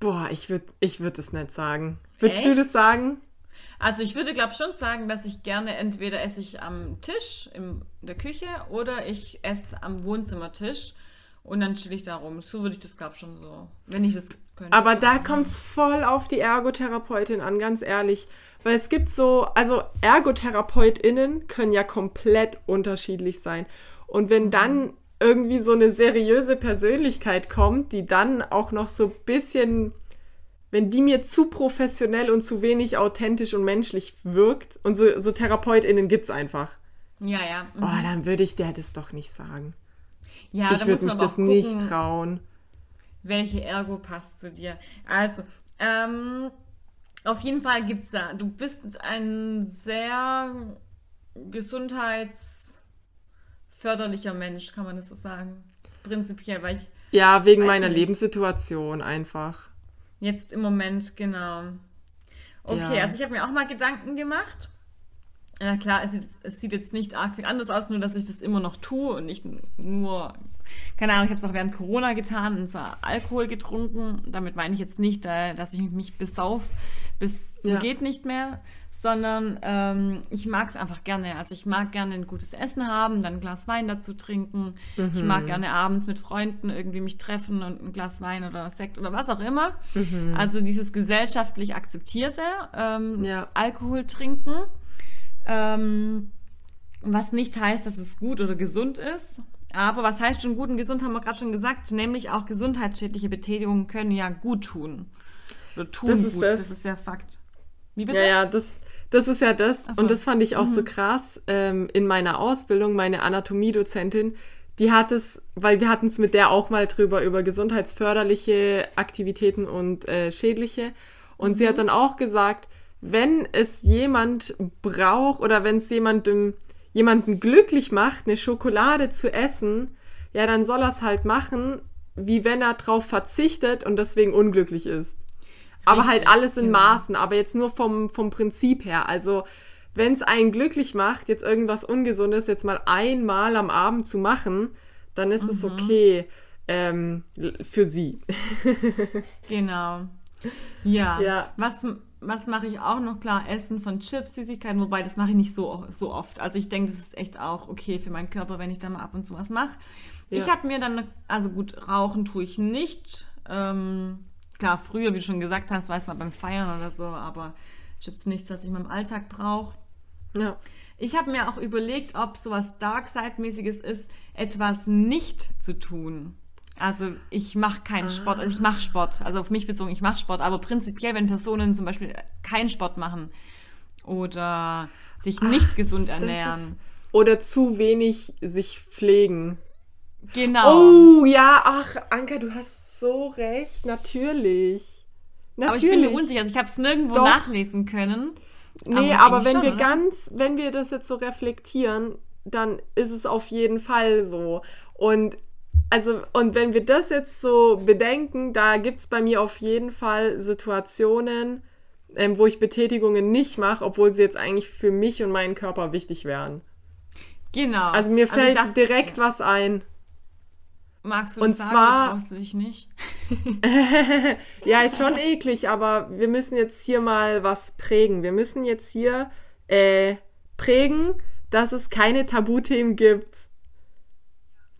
B: Boah, ich würde ich würd das nicht sagen. Würdest du
A: Echt?
B: das sagen?
A: Also ich würde, glaube schon sagen, dass ich gerne entweder esse ich am Tisch in der Küche oder ich esse am Wohnzimmertisch und dann chill ich da rum. So würde ich das, glaube schon so, wenn ich das könnte.
B: Aber da kommt es voll auf die Ergotherapeutin an, ganz ehrlich. Weil es gibt so, also ErgotherapeutInnen können ja komplett unterschiedlich sein. Und wenn dann irgendwie so eine seriöse Persönlichkeit kommt, die dann auch noch so ein bisschen, wenn die mir zu professionell und zu wenig authentisch und menschlich wirkt, und so, so TherapeutInnen gibt es einfach,
A: Ja, ja. mhm.
B: oh, dann würde ich der das doch nicht sagen.
A: Ja,
B: ich würde
A: muss
B: mich das
A: auch
B: nicht
A: gucken,
B: trauen.
A: welche Ergo passt zu dir. Also, ähm, auf jeden Fall gibt es da, du bist ein sehr gesundheitsförderlicher Mensch, kann man das so sagen. Prinzipiell, weil ich
B: Ja, wegen meiner
A: nicht.
B: Lebenssituation einfach.
A: Jetzt im Moment, genau. Okay,
B: Ja.
A: also ich habe mir auch mal Gedanken gemacht. Na klar, es, es sieht jetzt nicht arg viel anders aus, nur dass ich das immer noch tue und nicht nur, keine Ahnung, ich habe es auch während Corona getan und zwar Alkohol getrunken. Damit meine ich jetzt nicht, dass ich mich besauf bis
B: Ja.
A: geht nicht mehr, sondern ähm, ich mag es einfach gerne. Also ich mag gerne ein gutes Essen haben, dann ein Glas Wein dazu trinken. Ich
B: Mhm.
A: mag gerne abends mit Freunden irgendwie mich treffen und ein Glas Wein oder Sekt oder was auch immer. Also dieses gesellschaftlich akzeptierte ähm,
B: Ja.
A: Alkohol trinken. Ähm, was nicht heißt, dass es gut oder gesund ist. Aber was heißt schon gut und gesund, haben wir gerade schon gesagt. Nämlich auch gesundheitsschädliche Betätigungen können ja gut tun. Oder tun
B: Das ist
A: gut.
B: das.
A: Das ist ja Fakt. Wie bitte?
B: Ja, ja, das, das ist ja das.
A: So.
B: Und das fand ich auch
A: Mhm.
B: so krass. Ähm, in meiner Ausbildung, meine Anatomiedozentin, die hat es, weil wir hatten es mit der auch mal drüber, über gesundheitsförderliche Aktivitäten und äh, schädliche. Und sie hat dann auch gesagt, wenn es jemand braucht oder wenn es jemandem, jemanden glücklich macht, eine Schokolade zu essen, ja, dann soll er es halt machen, wie wenn er drauf verzichtet und deswegen unglücklich ist. Aber halt
A: Richtig,
B: alles in
A: genau.
B: Maßen, aber jetzt nur vom, vom Prinzip her. Also, wenn es einen glücklich macht, jetzt irgendwas Ungesundes jetzt mal einmal am Abend zu machen, dann ist
A: Mhm.
B: es okay ähm, für sie. [LAUGHS]
A: Genau. Ja.
B: Ja.
A: Was, was mache ich auch noch? Klar, Essen von Chips, Süßigkeiten, wobei das mache ich nicht so, so oft. Also ich denke, das ist echt auch okay für meinen Körper, wenn ich da mal ab und zu was mache. Ich
B: Ja.
A: habe mir dann, also gut, rauchen tue ich nicht. Ähm, klar, früher, wie du schon gesagt hast, weiß man beim Feiern oder so, aber ist jetzt nichts, was ich in meinem Alltag brauche.
B: Ja.
A: Ich habe mir auch überlegt, ob sowas Darkside-mäßiges ist, etwas nicht zu tun. Also ich mache keinen Sport, also ich mache Sport, also auf mich bezogen, ich mache Sport, aber prinzipiell, wenn Personen zum Beispiel keinen Sport machen oder sich nicht
B: Ach,
A: gesund ernähren.
B: Oder zu wenig sich pflegen.
A: genau.
B: Oh, ja, ach, Anka, du hast so recht. Natürlich.
A: aber ich bin
B: Natürlich.
A: mir unsicher, also ich habe es nirgendwo
B: Doch.
A: nachlesen können.
B: Nee,
A: Aber
B: aber, wenn
A: schon,
B: wir
A: oder?
B: ganz, wenn wir das jetzt so reflektieren, dann ist es auf jeden Fall so. Und also, und wenn wir das jetzt so bedenken, da gibt es bei mir auf jeden Fall Situationen, ähm, wo ich Betätigungen nicht mache, obwohl sie jetzt eigentlich für mich und meinen Körper wichtig wären.
A: Genau.
B: Also mir fällt also dachte, direkt ja. was ein.
A: Magst du und das zwar, traust du dich nicht? [LAUGHS]
B: ja, ist schon eklig, aber wir müssen jetzt hier mal was prägen. Wir müssen jetzt hier äh, prägen, dass es keine Tabuthemen gibt.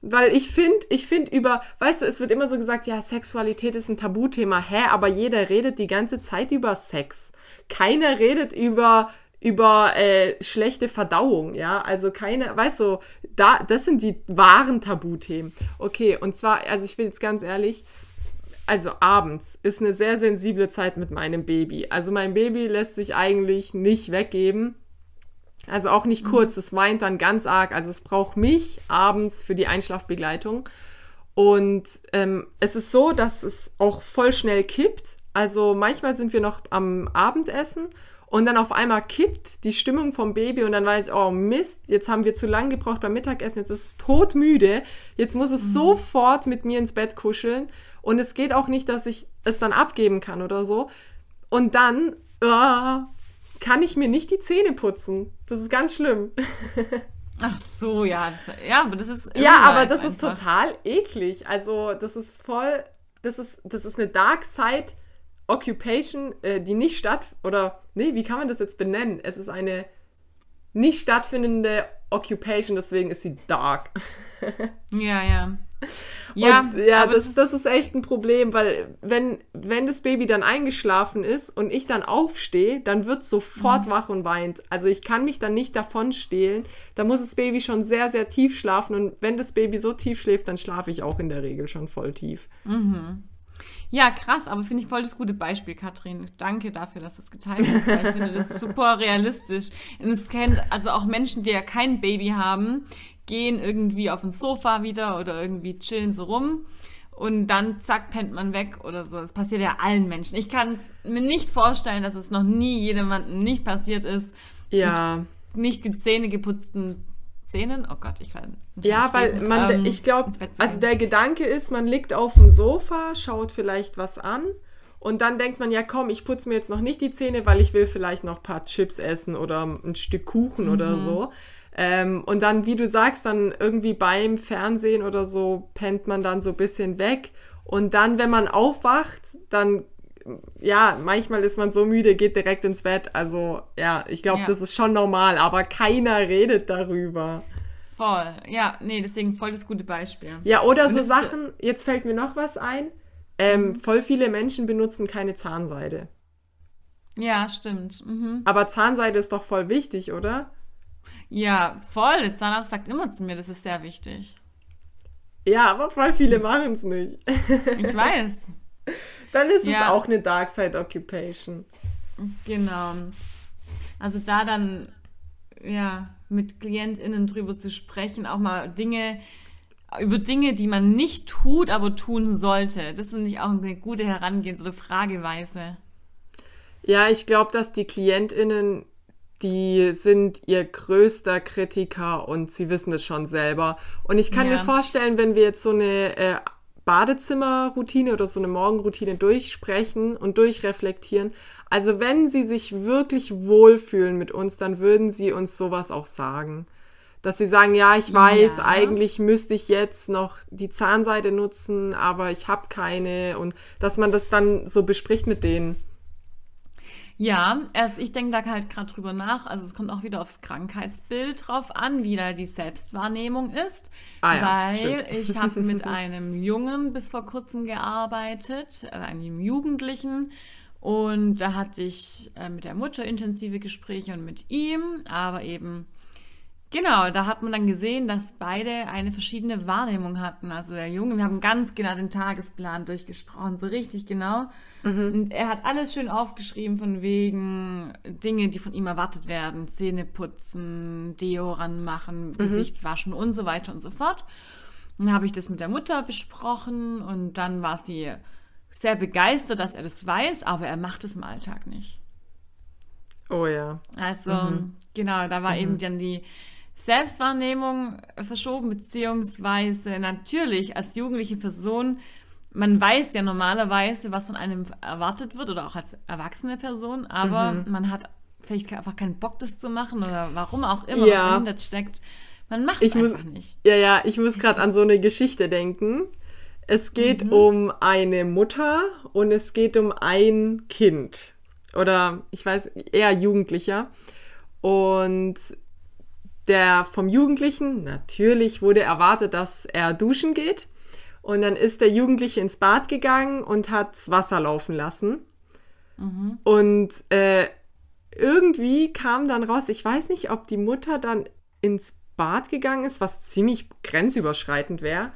B: Weil ich finde, ich finde über, weißt du, es wird immer so gesagt, ja, Sexualität ist ein Tabuthema. Hä, aber jeder redet die ganze Zeit über Sex. Keiner redet über über äh, schlechte Verdauung, ja, also keine, weißt du, da, das sind die wahren Tabuthemen. Okay, und zwar, also ich bin jetzt ganz ehrlich, also abends ist eine sehr sensible Zeit mit meinem Baby. Also mein Baby lässt sich eigentlich nicht weggeben. Also auch nicht kurz, es weint dann ganz arg. Also es braucht mich abends für die Einschlafbegleitung. Und ähm, es ist so, dass es auch voll schnell kippt. Also manchmal sind wir noch am Abendessen und dann auf einmal kippt die Stimmung vom Baby und dann weiß ich, oh Mist, jetzt haben wir zu lange gebraucht beim Mittagessen, jetzt ist es todmüde, jetzt muss es mhm. sofort mit mir ins Bett kuscheln und es geht auch nicht, dass ich es dann abgeben kann oder so. Und dann uh, kann ich mir nicht die Zähne putzen. Das ist ganz schlimm.
A: Ach so, ja, das, ja, aber das ist
B: ja, aber das einfach. ist total eklig. Also das ist voll, das ist, das ist eine Dark Side Occupation, äh, die nicht statt oder nee, wie kann man das jetzt benennen? Es ist eine nicht stattfindende Occupation, deswegen ist sie dark. [LAUGHS]
A: ja, ja.
B: Ja, und, ja das, das ist echt ein Problem, weil wenn, wenn das Baby dann eingeschlafen ist und ich dann aufstehe, dann wird es sofort mhm. wach und weint. Also ich kann mich dann nicht davon stehlen. Da muss das Baby schon sehr, sehr tief schlafen und wenn das Baby so tief schläft, dann schlafe ich auch in der Regel schon voll tief.
A: Mhm. Ja, krass, aber finde ich voll das gute Beispiel, Katrin. Danke dafür, dass du es geteilt hast. Ich finde das super realistisch. Und es kennt also auch Menschen, die ja kein Baby haben, gehen irgendwie auf ein Sofa wieder oder irgendwie chillen so rum und dann zack, pennt man weg oder so. Das passiert ja allen Menschen. Ich kann es mir nicht vorstellen, dass es noch nie jemandem nicht passiert ist.
B: Ja.
A: nicht Zähne geputzten Szenen. Oh Gott, ich kann.
B: Ja, weil man, ähm, ich glaube, also der Gedanke ist, man liegt auf dem Sofa, schaut vielleicht was an und dann denkt man, ja komm, ich putze mir jetzt noch nicht die Zähne, weil ich will vielleicht noch ein paar Chips essen oder ein Stück Kuchen mhm. oder so. Ähm, und dann, wie du sagst, dann irgendwie beim Fernsehen oder so pennt man dann so ein bisschen weg. Und dann, wenn man aufwacht, dann ja, manchmal ist man so müde, geht direkt ins Bett. Also ja, ich glaube, ja. das ist schon normal, aber keiner redet darüber.
A: Voll, ja, nee, deswegen voll das gute Beispiel.
B: Ja, oder Und so Sachen, so jetzt fällt mir noch was ein. Ähm, mhm. voll viele Menschen benutzen keine Zahnseide.
A: Ja, stimmt. Mhm.
B: Aber Zahnseide ist doch voll wichtig, oder?
A: Ja, voll. Der Zahnarzt sagt immer zu mir, das ist sehr wichtig.
B: Ja, aber voll viele machen es nicht.
A: ich [LAUGHS] weiß.
B: Dann ist ja. es auch eine Dark Side Occupation.
A: Genau. Also da dann ja mit KlientInnen drüber zu sprechen, auch mal Dinge über Dinge, die man nicht tut, aber tun sollte. Das finde ich auch eine gute Herangehens- oder Frageweise.
B: Ja, ich glaube, dass die KlientInnen, die sind ihr größter Kritiker und sie wissen es schon selber. Und ich kann ja. mir vorstellen, wenn wir jetzt so eine äh, Badezimmerroutine oder so eine Morgenroutine durchsprechen und durchreflektieren. Also wenn sie sich wirklich wohlfühlen mit uns, dann würden sie uns sowas auch sagen. Dass sie sagen, ja, ich weiß, ja. eigentlich müsste ich jetzt noch die Zahnseide nutzen, aber ich habe keine. Und dass man das dann so bespricht mit denen.
A: Ja, also ich denke da halt gerade drüber nach. Also es kommt auch wieder aufs Krankheitsbild drauf an, wie da die Selbstwahrnehmung ist. Ah, ja, weil stimmt. ich habe mit [LAUGHS] einem Jungen bis vor kurzem gearbeitet, äh, einem Jugendlichen. Und da hatte ich äh, mit der Mutter intensive Gespräche und mit ihm, aber eben Genau, da hat man dann gesehen, dass beide eine verschiedene Wahrnehmung hatten. Also der Junge, wir haben ganz genau den Tagesplan durchgesprochen, so richtig genau. Mhm. Und er hat alles schön aufgeschrieben von wegen Dinge, die von ihm erwartet werden. Zähne putzen, Deo ranmachen, mhm. Gesicht waschen und so weiter und so fort. dann habe ich das mit der Mutter besprochen und dann war sie sehr begeistert, dass er das weiß, aber er macht es im Alltag nicht.
B: Oh ja.
A: Also, mhm. genau, da war eben dann die Selbstwahrnehmung verschoben, beziehungsweise natürlich als jugendliche Person, man weiß ja normalerweise, was von einem erwartet wird oder auch als erwachsene Person, aber mhm. man hat vielleicht einfach keinen Bock, das zu machen oder warum auch immer, ja. was dahinter steckt. Man macht es einfach
B: muss,
A: nicht.
B: Ja, ja, ich muss gerade an so eine Geschichte denken. Es geht mhm. um eine Mutter und es geht um ein Kind. Oder ich weiß, eher Jugendlicher. Und der vom Jugendlichen, natürlich wurde erwartet, dass er duschen geht. Und dann ist der Jugendliche ins Bad gegangen und hat das Wasser laufen lassen. Mhm. Und äh, irgendwie kam dann raus, ich weiß nicht, ob die Mutter dann ins Bad gegangen ist, was ziemlich grenzüberschreitend wäre.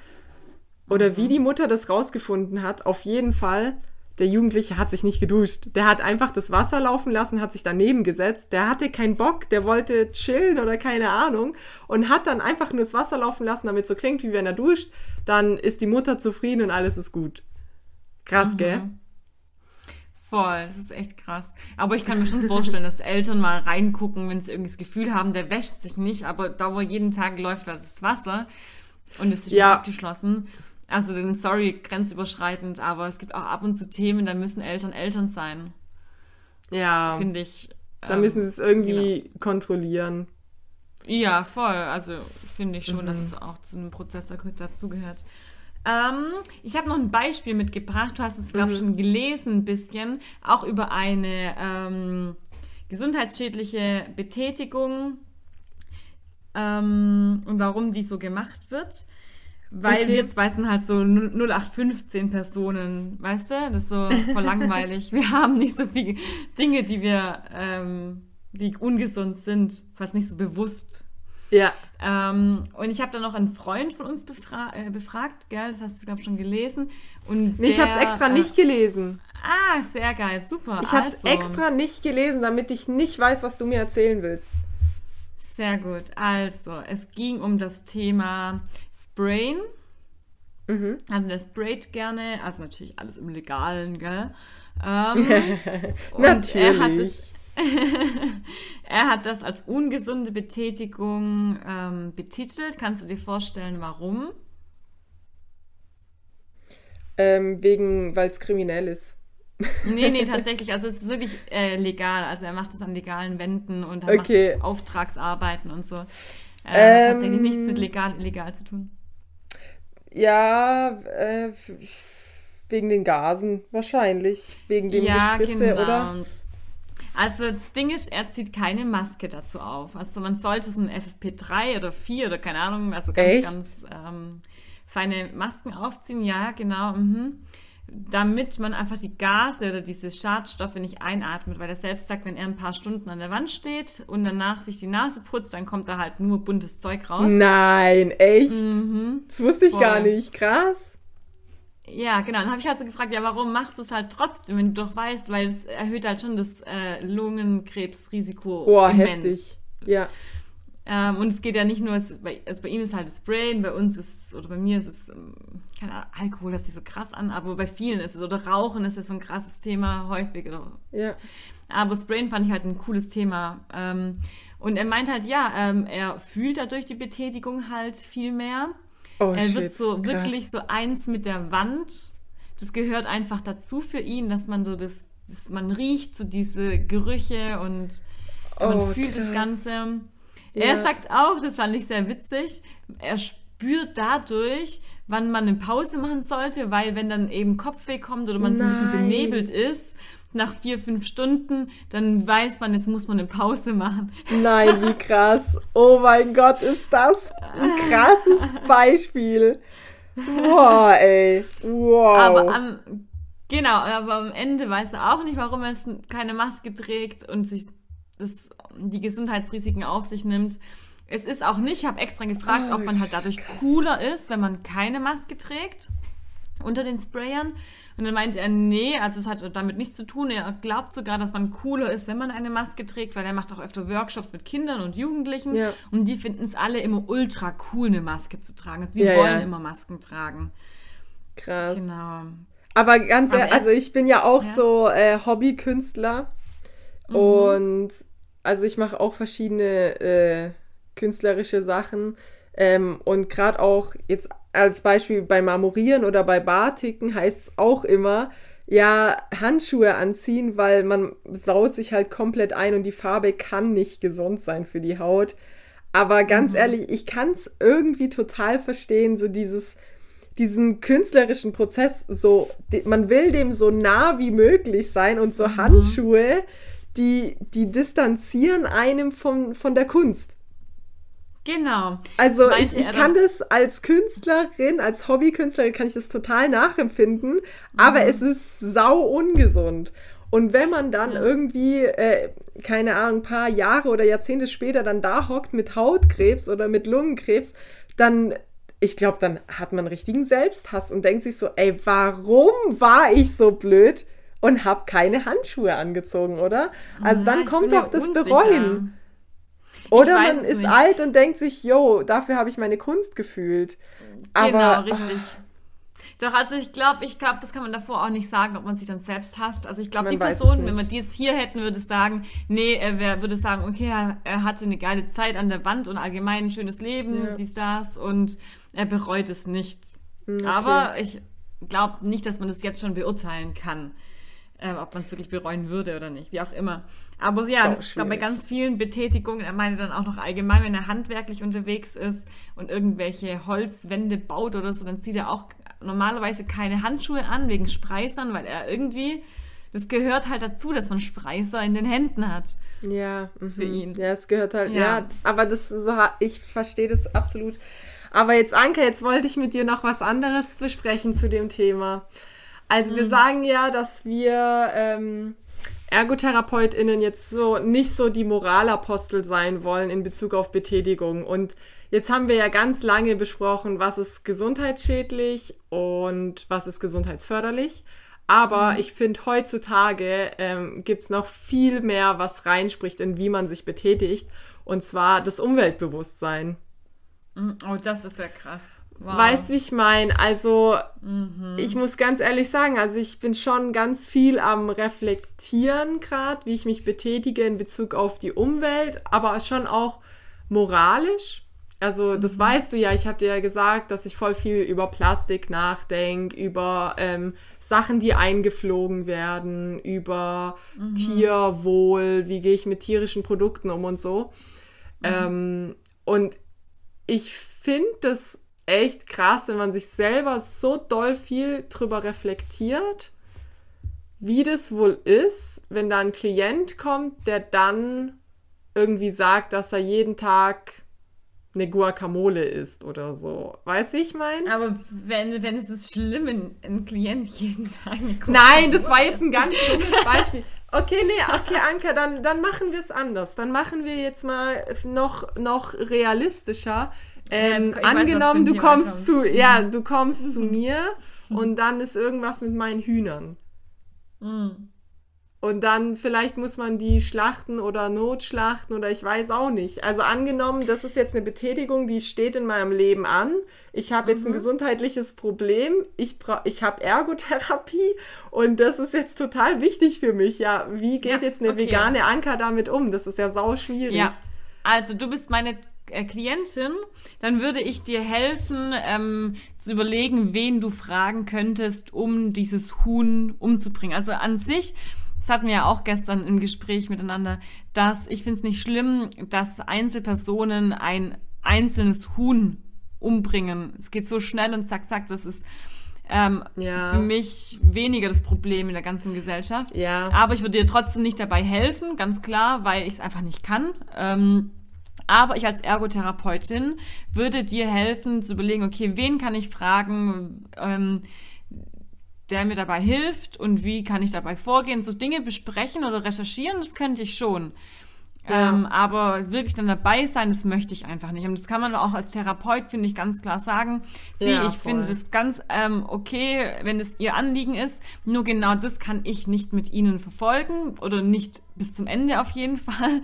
B: Oder mhm. wie die Mutter das rausgefunden hat. Auf jeden Fall der Jugendliche hat sich nicht geduscht. Der hat einfach das Wasser laufen lassen, hat sich daneben gesetzt. Der hatte keinen Bock, der wollte chillen oder keine Ahnung und hat dann einfach nur das Wasser laufen lassen, damit es so klingt, wie wenn er duscht. Dann ist die Mutter zufrieden und alles ist gut. Krass, mhm. gell?
A: Voll, das ist echt krass. Aber ich kann mir schon vorstellen, dass Eltern mal reingucken, wenn sie irgendwie das Gefühl haben, der wäscht sich nicht, aber da, wo jeden Tag läuft, da das Wasser und es ist ja. abgeschlossen. Also den sorry, grenzüberschreitend, aber es gibt auch ab und zu Themen, da müssen Eltern Eltern sein.
B: Ja. Finde ich. Da ähm, müssen sie es irgendwie genau. kontrollieren.
A: Ja, voll. Also finde ich schon, mhm. dass es auch zu einem Prozess dazugehört. Ähm, ich habe noch ein Beispiel mitgebracht. Du hast es, glaube ich, mhm. schon gelesen ein bisschen. Auch über eine ähm, gesundheitsschädliche Betätigung ähm, und warum die so gemacht wird. Weil okay. wir zwei sind halt so 0815 Personen, weißt du? Das ist so voll langweilig. [LAUGHS] Wir haben nicht so viele Dinge, die wir, ähm, die ungesund sind, fast nicht so bewusst. Ja. Ähm, und ich habe dann noch einen Freund von uns befra äh, befragt, gell? Das hast du, glaube ich, schon gelesen. Und
B: nee, ich habe es extra äh, nicht gelesen.
A: Ah, sehr geil, super.
B: Ich habe es also. extra nicht gelesen, damit ich nicht weiß, was du mir erzählen willst.
A: Sehr gut. Also, es ging um das Thema Sprayen. Mhm. Also, der sprayt gerne, also natürlich alles im Legalen, gell? Ähm, [LAUGHS] natürlich. Er hat, es, [LAUGHS] er hat das als ungesunde Betätigung ähm, betitelt. Kannst du dir vorstellen, warum?
B: Ähm, wegen, weil es kriminell ist.
A: Nee, nee, tatsächlich. Also es ist wirklich äh, legal. Also er macht es an legalen Wänden und er okay. macht Auftragsarbeiten und so. Äh, ähm, tatsächlich nichts mit legal, legal zu tun.
B: Ja, äh, wegen den Gasen wahrscheinlich. Wegen dem ja, Gespritze, genau. oder?
A: Also das Ding ist, er zieht keine Maske dazu auf. Also man sollte es ein FFP3 oder 4 oder keine Ahnung, also ganz, Echt? ganz ähm, feine Masken aufziehen. Ja, genau. Mhm damit man einfach die Gase oder diese Schadstoffe nicht einatmet, weil er selbst sagt, wenn er ein paar Stunden an der Wand steht und danach sich die Nase putzt, dann kommt da halt nur buntes Zeug raus.
B: Nein, echt? Mhm. Das wusste ich Voll. gar nicht. Krass.
A: Ja, genau. Dann habe ich halt so gefragt, ja, warum machst du es halt trotzdem, wenn du doch weißt, weil es erhöht halt schon das äh, Lungenkrebsrisiko.
B: Boah, immens. heftig. Ja.
A: Ähm, und es geht ja nicht nur, also bei ihm ist halt das Sprayen, bei uns ist, oder bei mir ist es, ähm, keine Ahnung, Alkohol hört sich so krass an, aber bei vielen ist es, oder Rauchen ist ja so ein krasses Thema häufig. Oder, ja. Aber Sprayen fand ich halt ein cooles Thema. Ähm, und er meint halt, ja, ähm, er fühlt dadurch die Betätigung halt viel mehr. Oh, er shit. wird so krass. wirklich so eins mit der Wand. Das gehört einfach dazu für ihn, dass man so das, das man riecht so diese Gerüche und man oh, fühlt krass. das Ganze. Ja. Er sagt auch, das fand ich sehr witzig, er spürt dadurch, wann man eine Pause machen sollte, weil wenn dann eben Kopfweh kommt oder man Nein. so ein bisschen benebelt ist, nach vier, fünf Stunden, dann weiß man, jetzt muss man eine Pause machen.
B: Nein, wie [LAUGHS] krass. Oh mein Gott, ist das ein krasses Beispiel. Wow, ey. Wow.
A: Aber am, genau, aber am Ende weiß er auch nicht, warum er keine Maske trägt und sich das, die Gesundheitsrisiken auf sich nimmt. Es ist auch nicht, ich habe extra gefragt, oh, ob man halt dadurch krass. cooler ist, wenn man keine Maske trägt unter den Sprayern. Und dann meinte er, nee, also es hat damit nichts zu tun. Er glaubt sogar, dass man cooler ist, wenn man eine Maske trägt, weil er macht auch öfter Workshops mit Kindern und Jugendlichen. Ja. Und die finden es alle immer ultra cool, eine Maske zu tragen. Also die ja, wollen ja. immer Masken tragen.
B: Krass. Genau. Aber ganz ehrlich, also ich bin ja auch so äh, Hobbykünstler. Mhm. Und also ich mache auch verschiedene äh, künstlerische Sachen. Ähm, und gerade auch jetzt als Beispiel bei Marmorieren oder bei Batiken heißt es auch immer, ja, Handschuhe anziehen, weil man saut sich halt komplett ein und die Farbe kann nicht gesund sein für die Haut. Aber ganz mhm. ehrlich, ich kann es irgendwie total verstehen, so dieses, diesen künstlerischen Prozess, so, man will dem so nah wie möglich sein und so mhm. Die, die distanzieren einem von, von der Kunst.
A: Genau.
B: Also ich, ich kann das als Künstlerin, als Hobbykünstlerin kann ich das total nachempfinden, mhm. aber es ist sau ungesund. Und wenn man dann ja. irgendwie, äh, keine Ahnung, ein paar Jahre oder Jahrzehnte später dann da hockt mit Hautkrebs oder mit Lungenkrebs, dann, ich glaube, dann hat man richtigen Selbsthass und denkt sich so, ey, warum war ich so blöd und habe keine Handschuhe angezogen, oder? Also ja, dann kommt doch das unsicher. Bereuen. Oder man ist nicht. alt und denkt sich, yo, dafür habe ich meine Kunst gefühlt. Aber, genau,
A: richtig. Ach, doch, also ich glaube, ich glaube, das kann man davor auch nicht sagen, ob man sich dann selbst hasst. Also ich glaube, die Person, wenn wir die jetzt hier hätten, würde sagen, nee, er würde sagen, okay, er, er, hatte eine geile Zeit an der Wand und allgemein ein schönes Leben, ja. dies, das und er bereut es nicht. Hm, okay. Aber ich glaube nicht, dass man das jetzt schon beurteilen kann äh, ob man es wirklich bereuen würde oder nicht, wie auch immer. Aber ja, das ist bei ganz vielen Betätigungen, er meine dann auch noch allgemein, wenn er handwerklich unterwegs ist und irgendwelche Holzwände baut oder so, dann zieht er auch normalerweise keine Handschuhe an wegen Spreisern, weil er irgendwie, das gehört halt dazu, dass man Spreiser in den Händen hat.
B: Ja, für mhm. ihn. Ja, es gehört halt, ja, ja aber das so, ich verstehe das absolut. Aber jetzt, Anke, jetzt wollte ich mit dir noch was anderes besprechen zu dem Thema. Also mhm. wir sagen ja, dass wir ähm, ErgotherapeutInnen jetzt so nicht so die Moralapostel sein wollen in Bezug auf Betätigung. Und jetzt haben wir ja ganz lange besprochen, was ist gesundheitsschädlich und was ist gesundheitsförderlich. Aber mhm. ich finde, heutzutage ähm, gibt es noch viel mehr, was reinspricht, in wie man sich betätigt. Und zwar das Umweltbewusstsein.
A: Mhm. Oh, das ist ja krass.
B: Wow. Weißt, wie ich meine? Also, mhm. ich muss ganz ehrlich sagen, also ich bin schon ganz viel am Reflektieren gerade, wie ich mich betätige in Bezug auf die Umwelt, aber schon auch moralisch. Also, das mhm. weißt du ja, ich habe dir ja gesagt, dass ich voll viel über Plastik nachdenke, über ähm, Sachen, die eingeflogen werden, über mhm. Tierwohl, wie gehe ich mit tierischen Produkten um und so. Mhm. Ähm, und ich finde das echt krass, wenn man sich selber so doll viel drüber reflektiert, wie das wohl ist, wenn da ein Klient kommt, der dann irgendwie sagt, dass er jeden Tag eine Guacamole isst oder so. Weißt du, wie ich meine?
A: Aber wenn, wenn es ist schlimm, ein, ein Klient jeden Tag eine
B: Guacamole Nein, das war jetzt ein ganz dummes [LAUGHS] Beispiel. Okay, nee, okay, Anke, dann, dann machen wir es anders. Dann machen wir jetzt mal noch, noch realistischer. Ähm, ja, angenommen, weiß, du kommst zu, ja, [LAUGHS] du kommst zu mir und dann ist irgendwas mit meinen Hühnern. Mhm. Und dann vielleicht muss man die schlachten oder notschlachten oder ich weiß auch nicht. Also angenommen, das ist jetzt eine Betätigung, die steht in meinem Leben an. Ich habe jetzt mhm. ein gesundheitliches Problem. Ich, ich habe Ergotherapie und das ist jetzt total wichtig für mich. Ja, wie geht ja, jetzt eine okay. vegane Anker damit um? Das ist ja sau schwierig. Ja,
A: also du bist meine Klientin, dann würde ich dir helfen, ähm, zu überlegen, wen du fragen könntest, um dieses Huhn umzubringen. Also an sich, das hatten wir ja auch gestern im Gespräch miteinander, dass ich finde es nicht schlimm, dass Einzelpersonen ein einzelnes Huhn umbringen. Es geht so schnell und zack, zack, das ist ähm, ja. für mich weniger das Problem in der ganzen Gesellschaft. Ja. Aber ich würde dir trotzdem nicht dabei helfen, ganz klar, weil ich es einfach nicht kann. Ähm, aber ich als Ergotherapeutin würde dir helfen zu überlegen, okay, wen kann ich fragen, ähm, der mir dabei hilft und wie kann ich dabei vorgehen. So Dinge besprechen oder recherchieren, das könnte ich schon. Ja. Ähm, aber wirklich dann dabei sein, das möchte ich einfach nicht. Und das kann man auch als Therapeut, finde ich, ganz klar sagen. Sie, ja, ich voll. finde das ganz ähm, okay, wenn es ihr Anliegen ist. Nur genau das kann ich nicht mit ihnen verfolgen oder nicht bis zum Ende auf jeden [LAUGHS] Fall.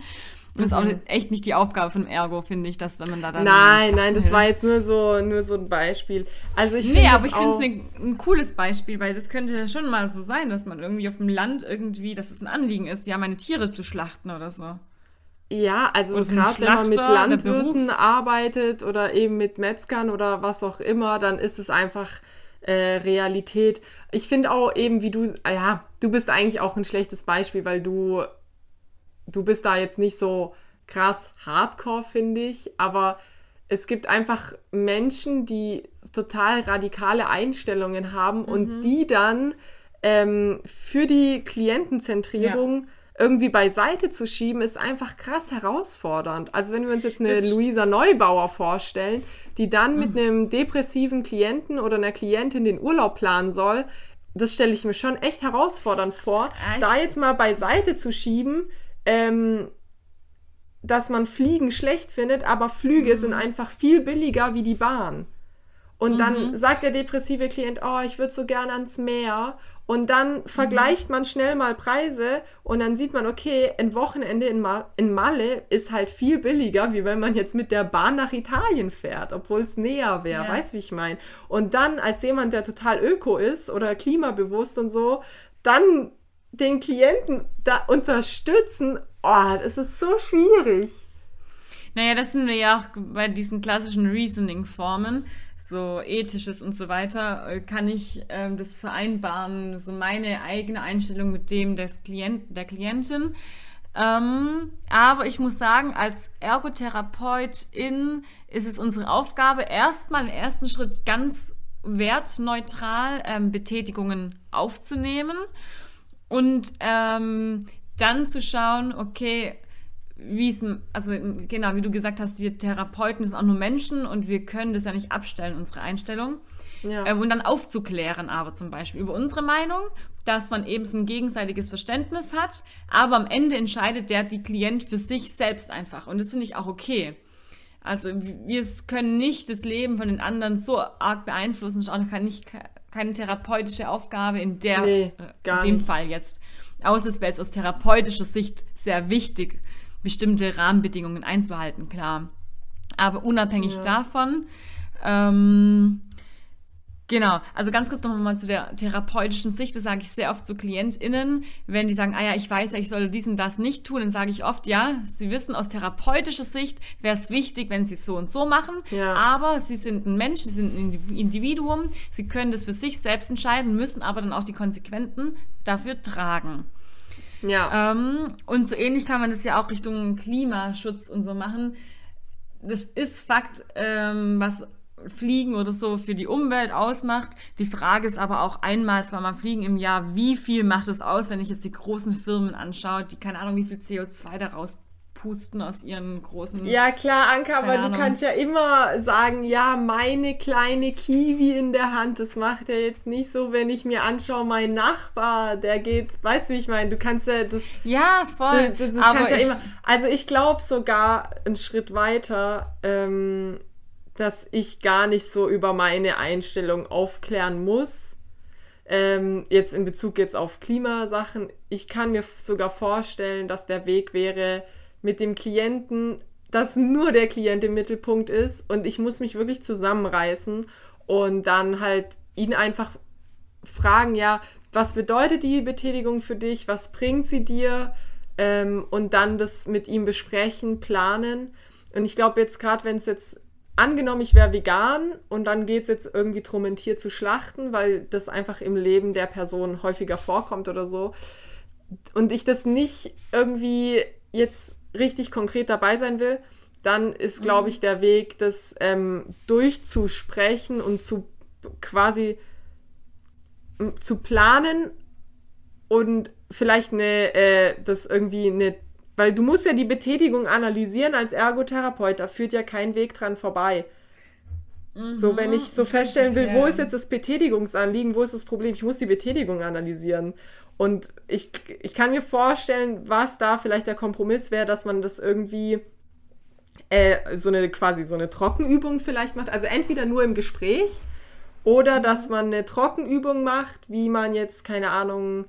A: Das ist auch mhm. echt nicht die Aufgabe von Ergo, finde ich, dass man da dann.
B: Nein, nein, das hilft. war jetzt nur so, nur so ein Beispiel. Also ich
A: Nee, aber ich finde es ein, ein cooles Beispiel, weil das könnte ja schon mal so sein, dass man irgendwie auf dem Land irgendwie, dass es ein Anliegen ist, ja, meine Tiere zu schlachten oder so.
B: Ja, also gerade wenn man mit Landwirten arbeitet oder eben mit Metzgern oder was auch immer, dann ist es einfach äh, Realität. Ich finde auch eben, wie du, ja, du bist eigentlich auch ein schlechtes Beispiel, weil du, du bist da jetzt nicht so krass hardcore, finde ich, aber es gibt einfach Menschen, die total radikale Einstellungen haben mhm. und die dann ähm, für die Klientenzentrierung ja. irgendwie beiseite zu schieben, ist einfach krass herausfordernd. Also wenn wir uns jetzt eine das Luisa Neubauer vorstellen, die dann mhm. mit einem depressiven Klienten oder einer Klientin den Urlaub planen soll, das stelle ich mir schon echt herausfordernd vor, Echt? da jetzt mal beiseite zu schieben. Ähm, dass man Fliegen schlecht findet, aber Flüge mhm. sind einfach viel billiger wie die Bahn. Und mhm. dann sagt der depressive Klient, oh, ich würde so gerne ans Meer. Und dann mhm. vergleicht man schnell mal Preise und dann sieht man, okay, ein Wochenende in, Ma in Malle ist halt viel billiger, wie wenn man jetzt mit der Bahn nach Italien fährt, obwohl es näher wäre, ja. weißt wie ich meine? Und dann als jemand, der total öko ist oder klimabewusst und so, dann den Klienten da unterstützen oh, das ist so schwierig.
A: Naja, das sind wir ja auch bei diesen klassischen Reasoning-Formen, so ethisches und so weiter, äh, kann ich ähm, das vereinbaren, so meine eigene Einstellung mit dem des Klient, der Klientin. Ähm, aber ich muss sagen, als Ergotherapeutin ist es unsere Aufgabe, erstmal im ersten Schritt ganz wertneutral ähm, Betätigungen aufzunehmen und ähm, dann zu schauen, okay, wie es, also genau, wie du gesagt hast, wir Therapeuten sind auch nur Menschen und wir können das ja nicht abstellen, unsere Einstellung. Ja. Ähm, und dann aufzuklären, aber zum Beispiel über unsere Meinung, dass man eben so ein gegenseitiges Verständnis hat, aber am Ende entscheidet der die Klient für sich selbst einfach. Und das finde ich auch okay. Also wir können nicht das Leben von den anderen so arg beeinflussen, ist auch nicht, keine therapeutische Aufgabe in der nee, äh, in dem nicht. Fall jetzt. Außer es wäre aus therapeutischer Sicht sehr wichtig, bestimmte Rahmenbedingungen einzuhalten, klar. Aber unabhängig ja. davon, ähm, Genau, also ganz kurz nochmal zu der therapeutischen Sicht, das sage ich sehr oft zu KlientInnen, wenn die sagen, ah ja, ich weiß ja, ich soll dies und das nicht tun, dann sage ich oft, ja, sie wissen aus therapeutischer Sicht, wäre es wichtig, wenn sie es so und so machen, ja. aber sie sind ein Mensch, sie sind ein Individuum, sie können das für sich selbst entscheiden, müssen aber dann auch die Konsequenzen dafür tragen. Ja. Ähm, und so ähnlich kann man das ja auch Richtung Klimaschutz und so machen. Das ist Fakt, ähm, was Fliegen oder so für die Umwelt ausmacht. Die Frage ist aber auch einmal, zweimal Fliegen im Jahr, wie viel macht es aus, wenn ich jetzt die großen Firmen anschaue, die keine Ahnung, wie viel CO2 daraus pusten aus ihren großen.
B: Ja, klar, Anka, aber Ahnung. du kannst ja immer sagen, ja, meine kleine Kiwi in der Hand, das macht ja jetzt nicht so, wenn ich mir anschaue, mein Nachbar, der geht, weißt du, wie ich meine? Du kannst ja das.
A: Ja, voll.
B: Das, das aber ja immer. Also, ich glaube sogar einen Schritt weiter, ähm, dass ich gar nicht so über meine Einstellung aufklären muss. Ähm, jetzt in Bezug jetzt auf Klimasachen. Ich kann mir sogar vorstellen, dass der Weg wäre, mit dem Klienten, dass nur der Klient im Mittelpunkt ist und ich muss mich wirklich zusammenreißen und dann halt ihn einfach fragen, ja, was bedeutet die Betätigung für dich, was bringt sie dir ähm, und dann das mit ihm besprechen, planen. Und ich glaube jetzt gerade, wenn es jetzt angenommen, ich wäre vegan und dann geht es jetzt irgendwie darum, ein Tier zu schlachten, weil das einfach im Leben der Person häufiger vorkommt oder so. Und ich das nicht irgendwie jetzt richtig konkret dabei sein will, dann ist, glaube ich, der Weg, das ähm, durchzusprechen und zu quasi zu planen und vielleicht eine, äh, das irgendwie eine, weil du musst ja die Betätigung analysieren als Ergotherapeut, da führt ja kein Weg dran vorbei. Mhm. So, wenn ich so feststellen will, wo ist jetzt das Betätigungsanliegen, wo ist das Problem, ich muss die Betätigung analysieren. Und ich, ich kann mir vorstellen, was da vielleicht der Kompromiss wäre, dass man das irgendwie äh, so eine quasi so eine Trockenübung vielleicht macht. Also entweder nur im Gespräch oder mhm. dass man eine Trockenübung macht, wie man jetzt, keine Ahnung,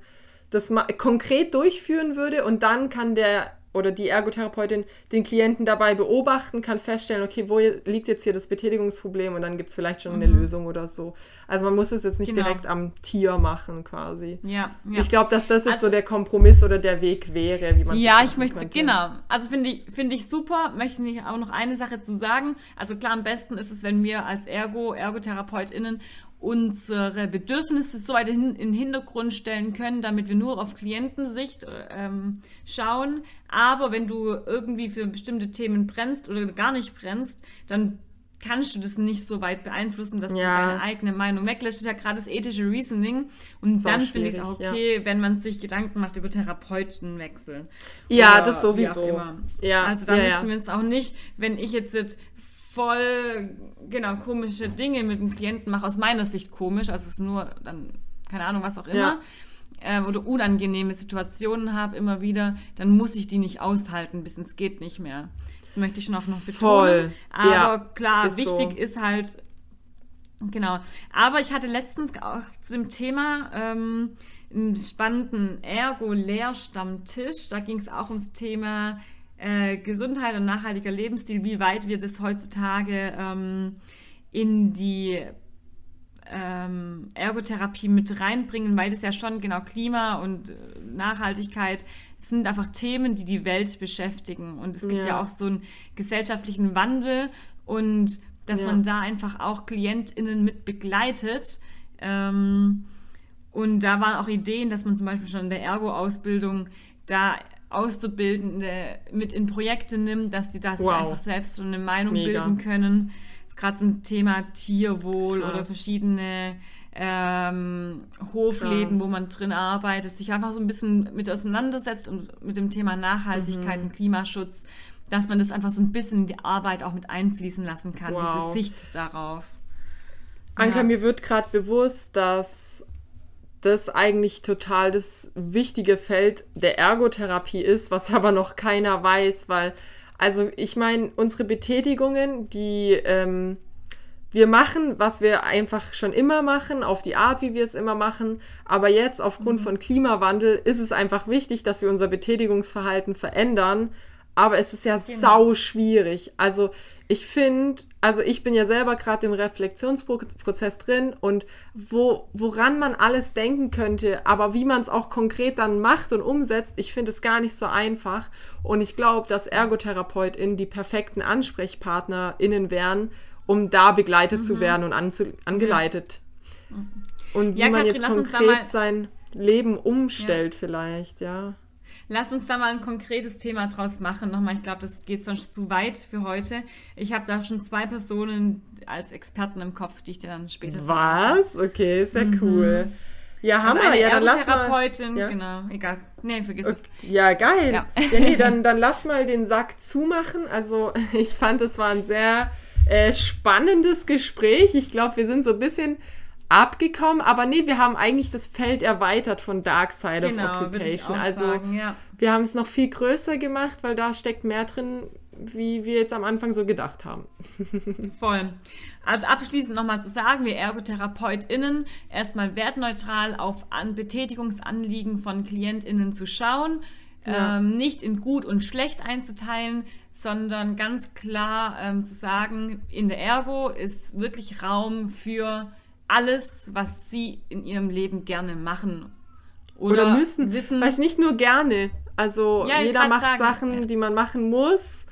B: das konkret durchführen würde und dann kann der oder die Ergotherapeutin den Klienten dabei beobachten, kann feststellen, okay, wo liegt jetzt hier das Betätigungsproblem und dann gibt es vielleicht schon eine mhm. Lösung oder so. Also man muss es jetzt nicht genau. direkt am Tier machen quasi.
A: Ja.
B: ja. Ich glaube, dass das jetzt also, so der Kompromiss oder der Weg wäre, wie man
A: Ja, ich möchte, könnte. genau. Also finde ich, find ich super, möchte ich auch noch eine Sache zu sagen. Also klar, am besten ist es, wenn wir als Ergo, ErgotherapeutInnen unsere Bedürfnisse so weit in, in den Hintergrund stellen können, damit wir nur auf Klientensicht ähm, schauen. Aber wenn du irgendwie für bestimmte Themen brennst oder gar nicht brennst, dann kannst du das nicht so weit beeinflussen, dass ja. du deine eigene Meinung weglässt. Das ist ja gerade das ethische Reasoning. Und so dann finde ich es auch okay, ja. wenn man sich Gedanken macht über Therapeutenwechsel.
B: Ja, das sowieso.
A: Ja. Also dann ja, zumindest auch nicht, wenn ich jetzt voll, genau, komische Dinge mit dem Klienten mache, aus meiner Sicht komisch, also es ist nur dann, keine Ahnung, was auch immer, ja. ähm, oder unangenehme Situationen habe immer wieder, dann muss ich die nicht aushalten, bis es geht nicht mehr. Das möchte ich schon auch noch betonen. Voll. Aber ja, klar, ist wichtig so. ist halt, genau. Aber ich hatte letztens auch zu dem Thema ähm, einen spannenden Ergo-Lehrstammtisch, da ging es auch ums Thema äh, Gesundheit und nachhaltiger Lebensstil, wie weit wir das heutzutage ähm, in die ähm, Ergotherapie mit reinbringen, weil das ja schon genau Klima und äh, Nachhaltigkeit sind einfach Themen, die die Welt beschäftigen. Und es gibt ja, ja auch so einen gesellschaftlichen Wandel und dass ja. man da einfach auch KlientInnen mit begleitet. Ähm, und da waren auch Ideen, dass man zum Beispiel schon in der Ergo-Ausbildung da Auszubildende mit in Projekte nimmt, dass die da sich wow. einfach selbst so eine Meinung Mega. bilden können. Das ist gerade zum Thema Tierwohl Krass. oder verschiedene ähm, Hofläden, Krass. wo man drin arbeitet, sich einfach so ein bisschen mit auseinandersetzt und mit dem Thema Nachhaltigkeit mhm. und Klimaschutz, dass man das einfach so ein bisschen in die Arbeit auch mit einfließen lassen kann, wow. diese Sicht darauf.
B: Anka, ja. mir wird gerade bewusst, dass das eigentlich total das wichtige Feld der Ergotherapie ist, was [LAUGHS] aber noch keiner weiß, weil, also ich meine, unsere Betätigungen, die ähm, wir machen, was wir einfach schon immer machen, auf die Art, wie wir es immer machen, aber jetzt aufgrund mhm. von Klimawandel ist es einfach wichtig, dass wir unser Betätigungsverhalten verändern, aber es ist ja genau. sau schwierig. Also ich finde, also ich bin ja selber gerade im Reflexionsprozess drin und wo, woran man alles denken könnte, aber wie man es auch konkret dann macht und umsetzt, ich finde es gar nicht so einfach. Und ich glaube, dass ErgotherapeutInnen die perfekten AnsprechpartnerInnen wären, um da begleitet mhm. zu werden und angeleitet. Mhm. Und wie ja, man Katrin, jetzt konkret sein Leben umstellt, ja. vielleicht, ja.
A: Lass uns da mal ein konkretes Thema draus machen. Nochmal, ich glaube, das geht sonst zu weit für heute. Ich habe da schon zwei Personen als Experten im Kopf, die ich dir dann später
B: Was? Okay, sehr mhm. cool. Ja, also Hammer. ja, dann lass mal.
A: Ja? Genau, egal. Nee, vergiss okay.
B: es. Ja, geil. Ja. ja, nee, dann, dann lass mal den Sack zumachen. Also, [LAUGHS] ich fand, es war ein sehr äh, spannendes Gespräch. Ich glaube, wir sind so ein bisschen abgekommen, aber nee, wir haben eigentlich das Feld erweitert von Dark Side genau, of Occupation. also sagen, ja. wir haben es noch viel größer gemacht, weil da steckt mehr drin, wie wir jetzt am Anfang so gedacht haben. [LAUGHS]
A: Voll. Also abschließend nochmal zu sagen, wir ErgotherapeutInnen erstmal wertneutral auf An Betätigungsanliegen von KlientInnen zu schauen, ja. ähm, nicht in gut und schlecht einzuteilen, sondern ganz klar ähm, zu sagen, in der Ergo ist wirklich Raum für alles, was sie in ihrem Leben gerne machen.
B: Oder, Oder müssen. Wissen, Weiß nicht nur gerne. Also ja, jeder macht sagen, Sachen, ja. die man machen muss.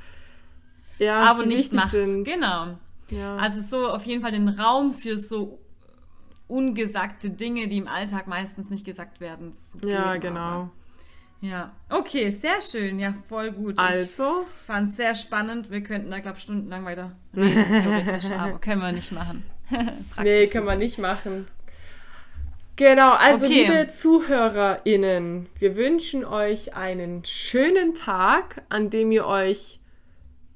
A: Ja, aber nicht macht. Sind. Genau. Ja. Also so auf jeden Fall den Raum für so ungesagte Dinge, die im Alltag meistens nicht gesagt werden.
B: ja, genau. Aber.
A: Ja, okay, sehr schön. Ja, voll gut.
B: Also.
A: Fand es sehr spannend. Wir könnten da, glaube ich, stundenlang weiter reden, theoretisch, [LAUGHS] aber können wir nicht machen. [LAUGHS]
B: nee, können wir nicht machen. Genau, also okay. liebe ZuhörerInnen, wir wünschen euch einen schönen Tag, an dem ihr euch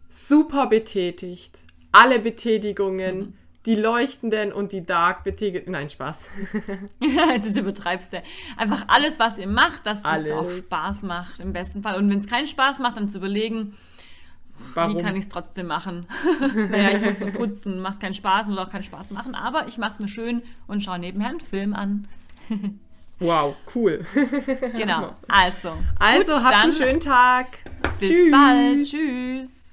B: super betätigt. Alle Betätigungen. Mhm die leuchtenden und die dark betätigten. Nein, Spaß. [LAUGHS] [LAUGHS]
A: also du betreibst ja einfach alles, was ihr macht, dass das auch Spaß macht im besten Fall. Und wenn es keinen Spaß macht, dann zu überlegen, Warum? wie kann ich es trotzdem machen? [LAUGHS] naja, ich muss so putzen, macht keinen Spaß, muss auch keinen Spaß machen, aber ich mache es mir schön und schaue nebenher einen Film an. [LAUGHS]
B: wow, cool.
A: genau, [LAUGHS] also.
B: Also, habt einen schönen Tag.
A: Bis
B: Tschüss.
A: bald. Tschüss.